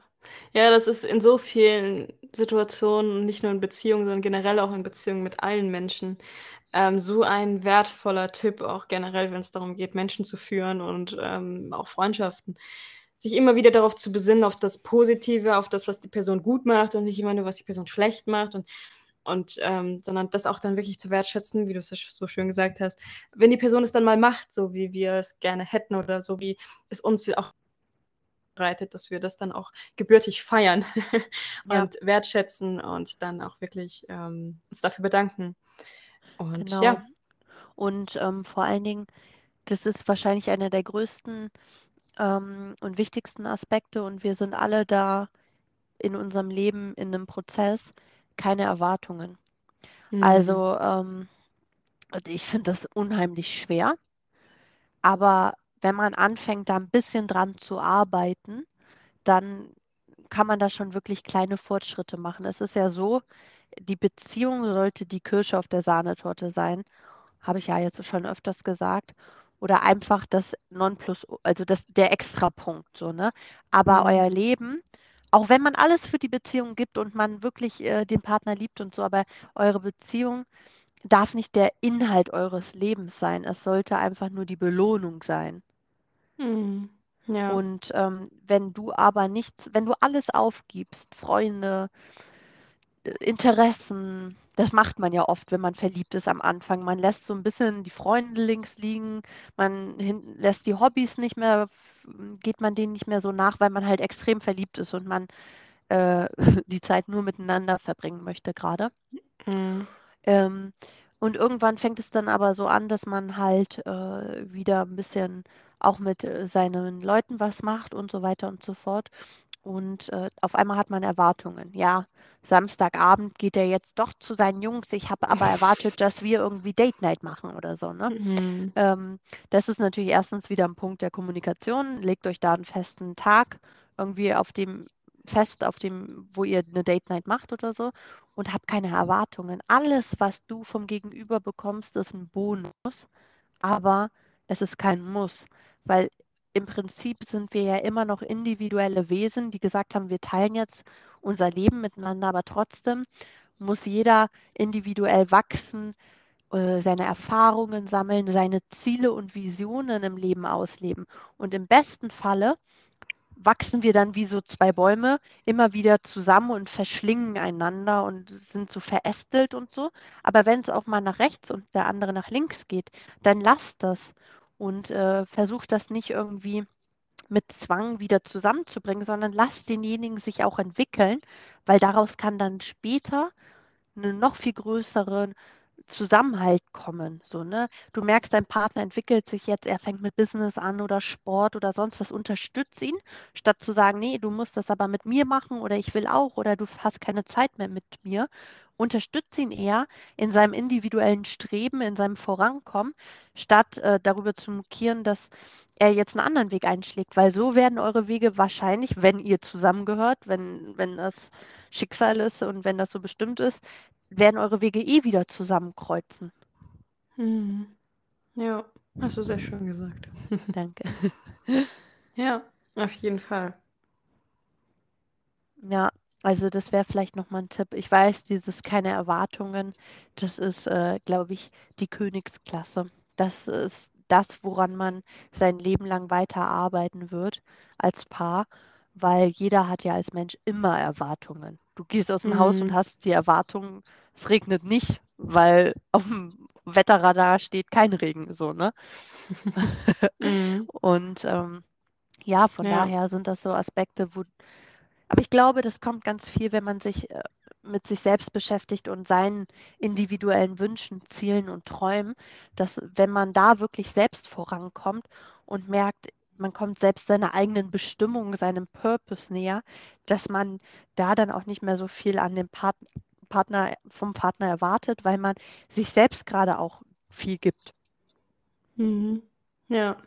Ja, das ist in so vielen Situationen, nicht nur in Beziehungen, sondern generell auch in Beziehungen mit allen Menschen, ähm, so ein wertvoller Tipp, auch generell, wenn's darum geht, Menschen zu führen und, ähm, auch Freundschaften. Sich immer wieder darauf zu besinnen, auf das Positive, auf das, was die Person gut macht und nicht immer nur, was die Person schlecht macht und und, ähm sondern das auch dann wirklich zu wertschätzen, wie so sch so schön gesagt hast. Wenn die Person es dann mal macht, so wie wir es gerne hätten oder so wie es uns auch reitet, dass wir das dann auch gebürtig feiern Ja. und wertschätzen und dann auch wirklich, ähm, uns dafür bedanken. Und Genau. ja. Und, ähm, vor allen Dingen, das ist wahrscheinlich einer der größten, ähm, und wichtigsten Aspekte und wir sind alle da in unserem Leben in 'nem Prozess, keine Erwartungen. Mhm. Also, ähm, und ich finde das unheimlich schwer. Aber wenn man anfängt, da 'n bisschen dran zu arbeiten, dann kann man da schon wirklich kleine Fortschritte machen. Es ist ja so, die Beziehung sollte die Kirsche auf der Sahnetorte sein, habe ich ja jetzt schon öfters gesagt oder einfach das Nonplus also das der Extrapunkt so, ne? Aber Mhm. euer Leben, auch wenn man alles für die Beziehung gibt und man wirklich, äh, den Partner liebt und so, aber eure Beziehung darf nicht der Inhalt eures Lebens sein. Es sollte einfach nur die Belohnung sein. Mhm, ja. Und, ähm, wenn du aber nichts wenn du alles aufgibst, Freunde äh, Interessen, das macht man ja oft, wenn man verliebt ist am Anfang. Man lässt so 'n bisschen die Freunde links liegen, man lässt die Hobbys nicht mehr geht man denen nicht mehr so nach, weil man halt extrem verliebt ist und man, äh, die Zeit nur miteinander verbringen möchte grade. Mhm. Ähm, und irgendwann fängt es dann aber so an, dass man halt, äh, wieder 'n bisschen auch mit, äh, seinen Leuten was macht und so weiter und so fort. Und, äh, auf einmal hat man Erwartungen. Ja, Samstagabend geht er jetzt doch zu seinen Jungs. Ich habe aber erwartet, dass wir irgendwie Date Night machen oder so, ne? Mhm. Ähm, das ist natürlich 1. wieder 'n Punkt der Kommunikation. Legt euch da 'n festen Tag irgendwie, auf dem fest auf dem, wo ihr eine Date Night macht oder so und habt keine Erwartungen. Alles, was du vom Gegenüber bekommst, ist ein Bonus, aber es ist kein Muss, weil im Prinzip sind wir ja immer noch individuelle Wesen, die gesagt haben, wir teilen jetzt unser Leben miteinander, aber trotzdem muss jeder individuell wachsen, äh, seine Erfahrungen sammeln, seine Ziele und Visionen im Leben ausleben. Und im besten Falle wachsen wir dann wie so zwei Bäume immer wieder zusammen und verschlingen einander und sind so verästelt und so. Aber wenn es auch mal nach rechts und der andere nach links geht, dann lasst das und äh, versucht das nicht irgendwie mit Zwang wieder zusammenzubringen, sondern lasst denjenigen sich auch entwickeln, weil daraus kann dann später eine noch viel größere Zusammenhalt kommen. So, ne? Du merkst, dein Partner entwickelt sich jetzt, er fängt mit Business an oder Sport oder sonst was, unterstützt ihn, statt zu sagen, nee, du musst das aber mit mir machen oder ich will auch oder du hast keine Zeit mehr mit mir. Unterstützt ihn eher in seinem individuellen Streben, in seinem Vorankommen, statt äh, darüber zu mokieren, dass er jetzt einen anderen Weg einschlägt, weil so werden eure Wege wahrscheinlich, wenn ihr zusammengehört, wenn, wenn das Schicksal ist und wenn das so bestimmt ist, werden eure Wege eh wieder zusammenkreuzen. Hm. Ja, hast du sehr schön gesagt. Danke. ja, auf jeden Fall. Ja, also das wäre vielleicht nochmal ein Tipp. Ich weiß, dieses keine Erwartungen, das ist, äh, glaube ich, die Königsklasse. Das ist das, woran man sein Leben lang weiterarbeiten wird als Paar, weil jeder hat ja als Mensch immer Erwartungen. Du gehst aus dem mhm. Haus und hast die Erwartung, es regnet nicht, weil auf dem Wetterradar steht kein Regen, so, ne? mhm. Und ähm, ja, von ja. daher sind das so Aspekte, wo, aber ich glaube, das kommt ganz viel, wenn man sich äh, mit sich selbst beschäftigt und seinen individuellen Wünschen, Zielen und Träumen, dass wenn man da wirklich selbst vorankommt und merkt, man kommt selbst seiner eigenen Bestimmung, seinem Purpose näher, dass man da dann auch nicht mehr so viel an dem Part Partner, vom Partner erwartet, weil man sich selbst gerade auch viel gibt. Mhm. Ja.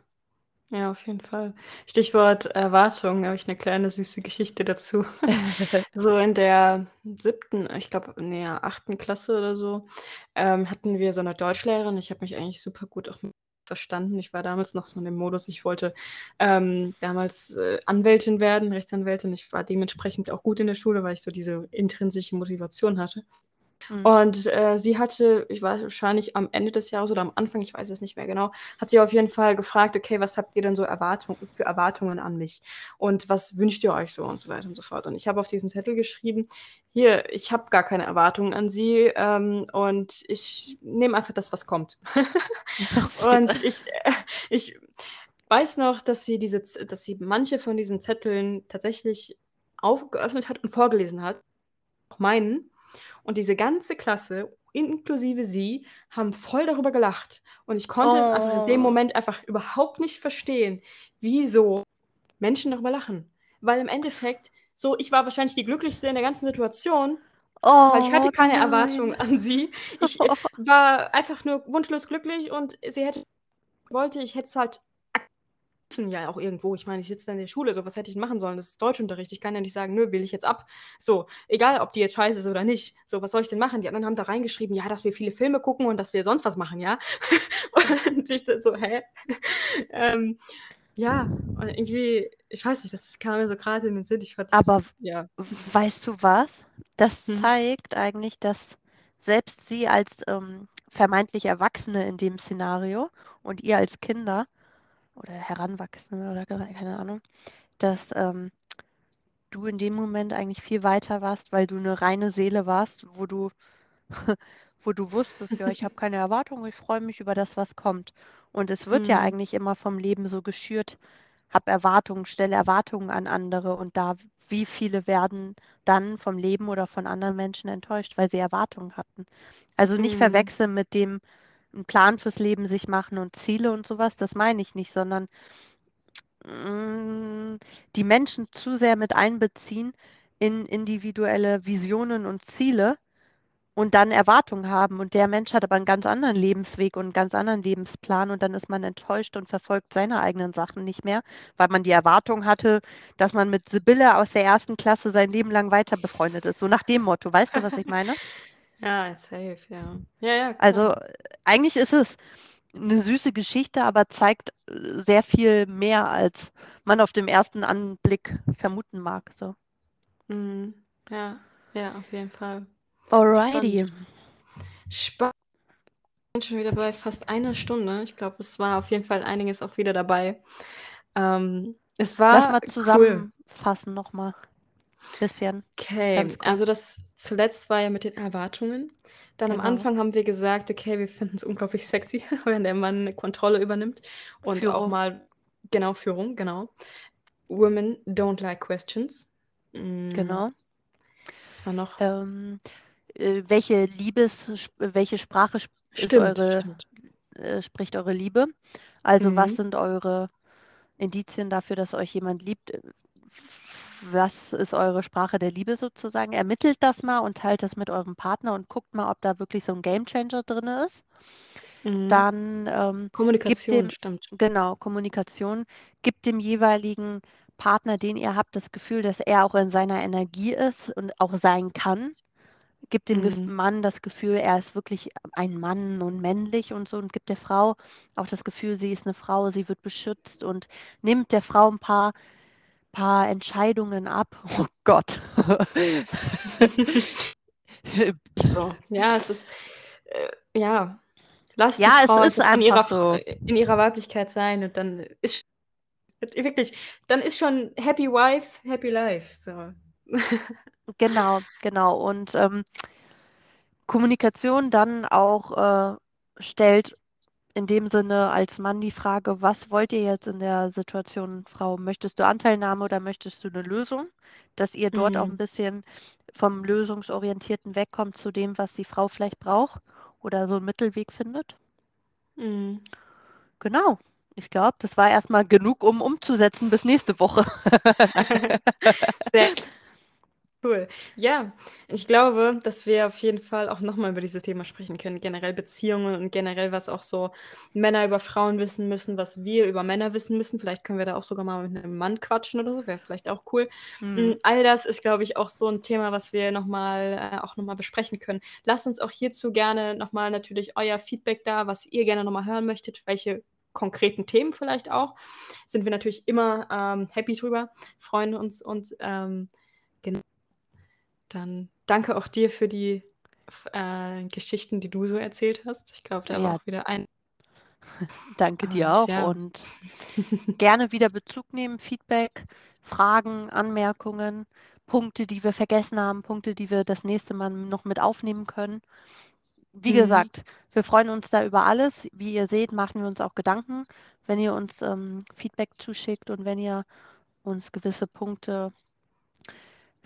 Ja, auf jeden Fall. Stichwort Erwartung, habe ich eine kleine süße Geschichte dazu. So in der siebten, ich glaube, nee, achten Klasse oder so, ähm, hatten wir so eine Deutschlehrerin. Ich habe mich eigentlich super gut auch verstanden. Ich war damals noch so in dem Modus, ich wollte ähm, damals äh, Anwältin werden, Rechtsanwältin. Ich war dementsprechend auch gut in der Schule, weil ich so diese intrinsische Motivation hatte. Mhm. Und äh, sie hatte, ich weiß wahrscheinlich am Ende des Jahres oder am Anfang, ich weiß es nicht mehr genau, hat sie auf jeden Fall gefragt, okay, was habt ihr denn so Erwartung, für Erwartungen an mich? Und was wünscht ihr euch so und so weiter und so fort. Und ich habe auf diesen Zettel geschrieben, hier, ich habe gar keine Erwartungen an sie ähm, und ich nehme einfach das, was kommt. und ich, äh, ich weiß noch, dass sie diese, dass sie manche von diesen Zetteln tatsächlich aufgeöffnet hat und vorgelesen hat. Auch meinen. Und diese ganze Klasse, inklusive sie, haben voll darüber gelacht. Und ich konnte oh. es einfach in dem oh. Moment einfach überhaupt nicht verstehen, wieso Menschen darüber lachen. Weil im Endeffekt, so, ich war wahrscheinlich die glücklichste in der ganzen Situation, Oh, weil ich hatte keine nein. Erwartungen an sie. Ich oh. war einfach nur wunschlos glücklich und sie hätte wollte, ich hätte es halt ja auch irgendwo. Ich meine, ich sitze da in der Schule, so was hätte ich machen sollen? Das ist Deutschunterricht. Ich kann ja nicht sagen, nö, will ich jetzt ab. So, egal, ob die jetzt scheiße ist oder nicht. So, was soll ich denn machen? Die anderen haben da reingeschrieben, ja, dass wir viele Filme gucken und dass wir sonst was machen, ja. und ich dann so, hä? ähm, ja, und irgendwie, ich weiß nicht, das kam mir so gerade in den Sinn. Ich fand Aber ja. weißt du was? Das hm. zeigt eigentlich, dass selbst sie als ähm, vermeintlich Erwachsene in dem Szenario und ihr als Kinder oder Heranwachsende oder keine Ahnung, dass ähm, du in dem Moment eigentlich viel weiter warst, weil du eine reine Seele warst, wo du, wo du wusstest, ja, ich habe keine Erwartungen, ich freue mich über das, was kommt. Und es wird mhm. ja eigentlich immer vom Leben so geschürt, hab Erwartungen, stelle Erwartungen an andere und da, wie viele werden dann vom Leben oder von anderen Menschen enttäuscht, weil sie Erwartungen hatten. Also nicht mhm. verwechseln mit dem, einen Plan fürs Leben sich machen und Ziele und sowas, das meine ich nicht, sondern mm, die Menschen zu sehr mit einbeziehen in individuelle Visionen und Ziele und dann Erwartungen haben und der Mensch hat aber einen ganz anderen Lebensweg und einen ganz anderen Lebensplan und dann ist man enttäuscht und verfolgt seine eigenen Sachen nicht mehr, weil man die Erwartung hatte, dass man mit Sibylle aus der ersten Klasse sein Leben lang weiter befreundet ist. So nach dem Motto, weißt du, was ich meine? Ja, safe, ja. Ja, ja, klar. Also eigentlich ist es eine süße Geschichte, aber zeigt äh, sehr viel mehr, als man auf dem ersten Anblick vermuten mag. So. Mhm. Ja, ja, auf jeden Fall. Alrighty. Spannend. Spannend. Schon wieder bei fast einer Stunde. Ich glaube, es war auf jeden Fall einiges auch wieder dabei. Ähm, es war Lass mal cool. zusammenfassen nochmal. Bisschen. Okay, also das zuletzt war ja mit den Erwartungen. Dann am Genau. Anfang haben wir gesagt, okay, wir finden es unglaublich sexy, wenn der Mann eine Kontrolle übernimmt und auch Führung. mal genau Führung, genau. Women don't like questions. Mm, Genau. Was war noch? Ähm, äh, welche Liebes, welche Sprache sp Stimmt, eure, stimmt. äh, spricht eure Liebe? Also was Mhm. sind eure Indizien dafür, dass euch jemand liebt? Was ist eure Sprache der Liebe sozusagen? Ermittelt das mal und teilt das mit eurem Partner und guckt mal, ob da wirklich so ein Gamechanger drin ist. Mhm. Dann ähm, Kommunikation, dem, stimmt. genau, Kommunikation, gibt dem jeweiligen Partner, den ihr habt, das Gefühl, dass er auch in seiner Energie ist und auch sein kann. Gibt dem Mhm. Mann das Gefühl, er ist wirklich ein Mann und männlich und so und gibt der Frau auch das Gefühl, sie ist eine Frau, sie wird beschützt und nimmt der Frau ein paar, paar Entscheidungen ab. Oh Gott. So, ja, es ist, äh, ja, lasst die Ja, es Frau ist einfach in ihrer, so. in ihrer Weiblichkeit sein und dann ist wirklich, dann ist schon Happy Wife, Happy Life. So. Genau, genau. Und ähm, Kommunikation dann auch äh, stellt in dem Sinne als Mann die Frage, was wollt ihr jetzt in der Situation, Frau? Möchtest du Anteilnahme oder möchtest du eine Lösung? Dass ihr dort auch ein Mhm. bisschen vom Lösungsorientierten wegkommt zu dem, was die Frau vielleicht braucht oder so einen Mittelweg findet. Mhm. Genau. Ich glaube, das war erstmal genug, um umzusetzen bis nächste Woche. Sehr cool. Ja, ich glaube, dass wir auf jeden Fall auch nochmal über dieses Thema sprechen können. Generell Beziehungen und generell, was auch so Männer über Frauen wissen müssen, was wir über Männer wissen müssen. Vielleicht können wir da auch sogar mal mit einem Mann quatschen oder so. Wäre vielleicht auch cool. Hm. Mm, All das ist, glaube ich, auch so ein Thema, was wir nochmal äh, auch nochmal besprechen können. Lasst uns auch hierzu gerne nochmal natürlich euer Feedback da, was ihr gerne nochmal hören möchtet, welche konkreten Themen vielleicht auch. Sind wir natürlich immer ähm, happy drüber, freuen uns und ähm. Dann danke auch dir für die äh, Geschichten, die du so erzählt hast. Ich glaube, da war Ja. auch wieder ein. Danke dir auch ja. und gerne wieder Bezug nehmen, Feedback, Fragen, Anmerkungen, Punkte, die wir vergessen haben, Punkte, die wir das nächste Mal noch mit aufnehmen können. Wie Mhm. gesagt, wir freuen uns da über alles. Wie ihr seht, machen wir uns auch Gedanken, wenn ihr uns ähm, Feedback zuschickt und wenn ihr uns gewisse Punkte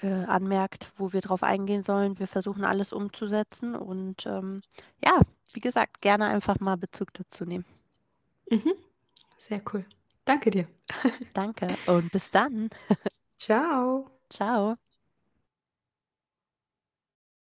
äh, anmerkt, wo wir drauf eingehen sollen. Wir versuchen alles umzusetzen und ähm, ja, wie gesagt, gerne einfach mal Bezug dazu nehmen. Mhm. Sehr cool. Danke dir. Danke und bis dann. Ciao. Ciao.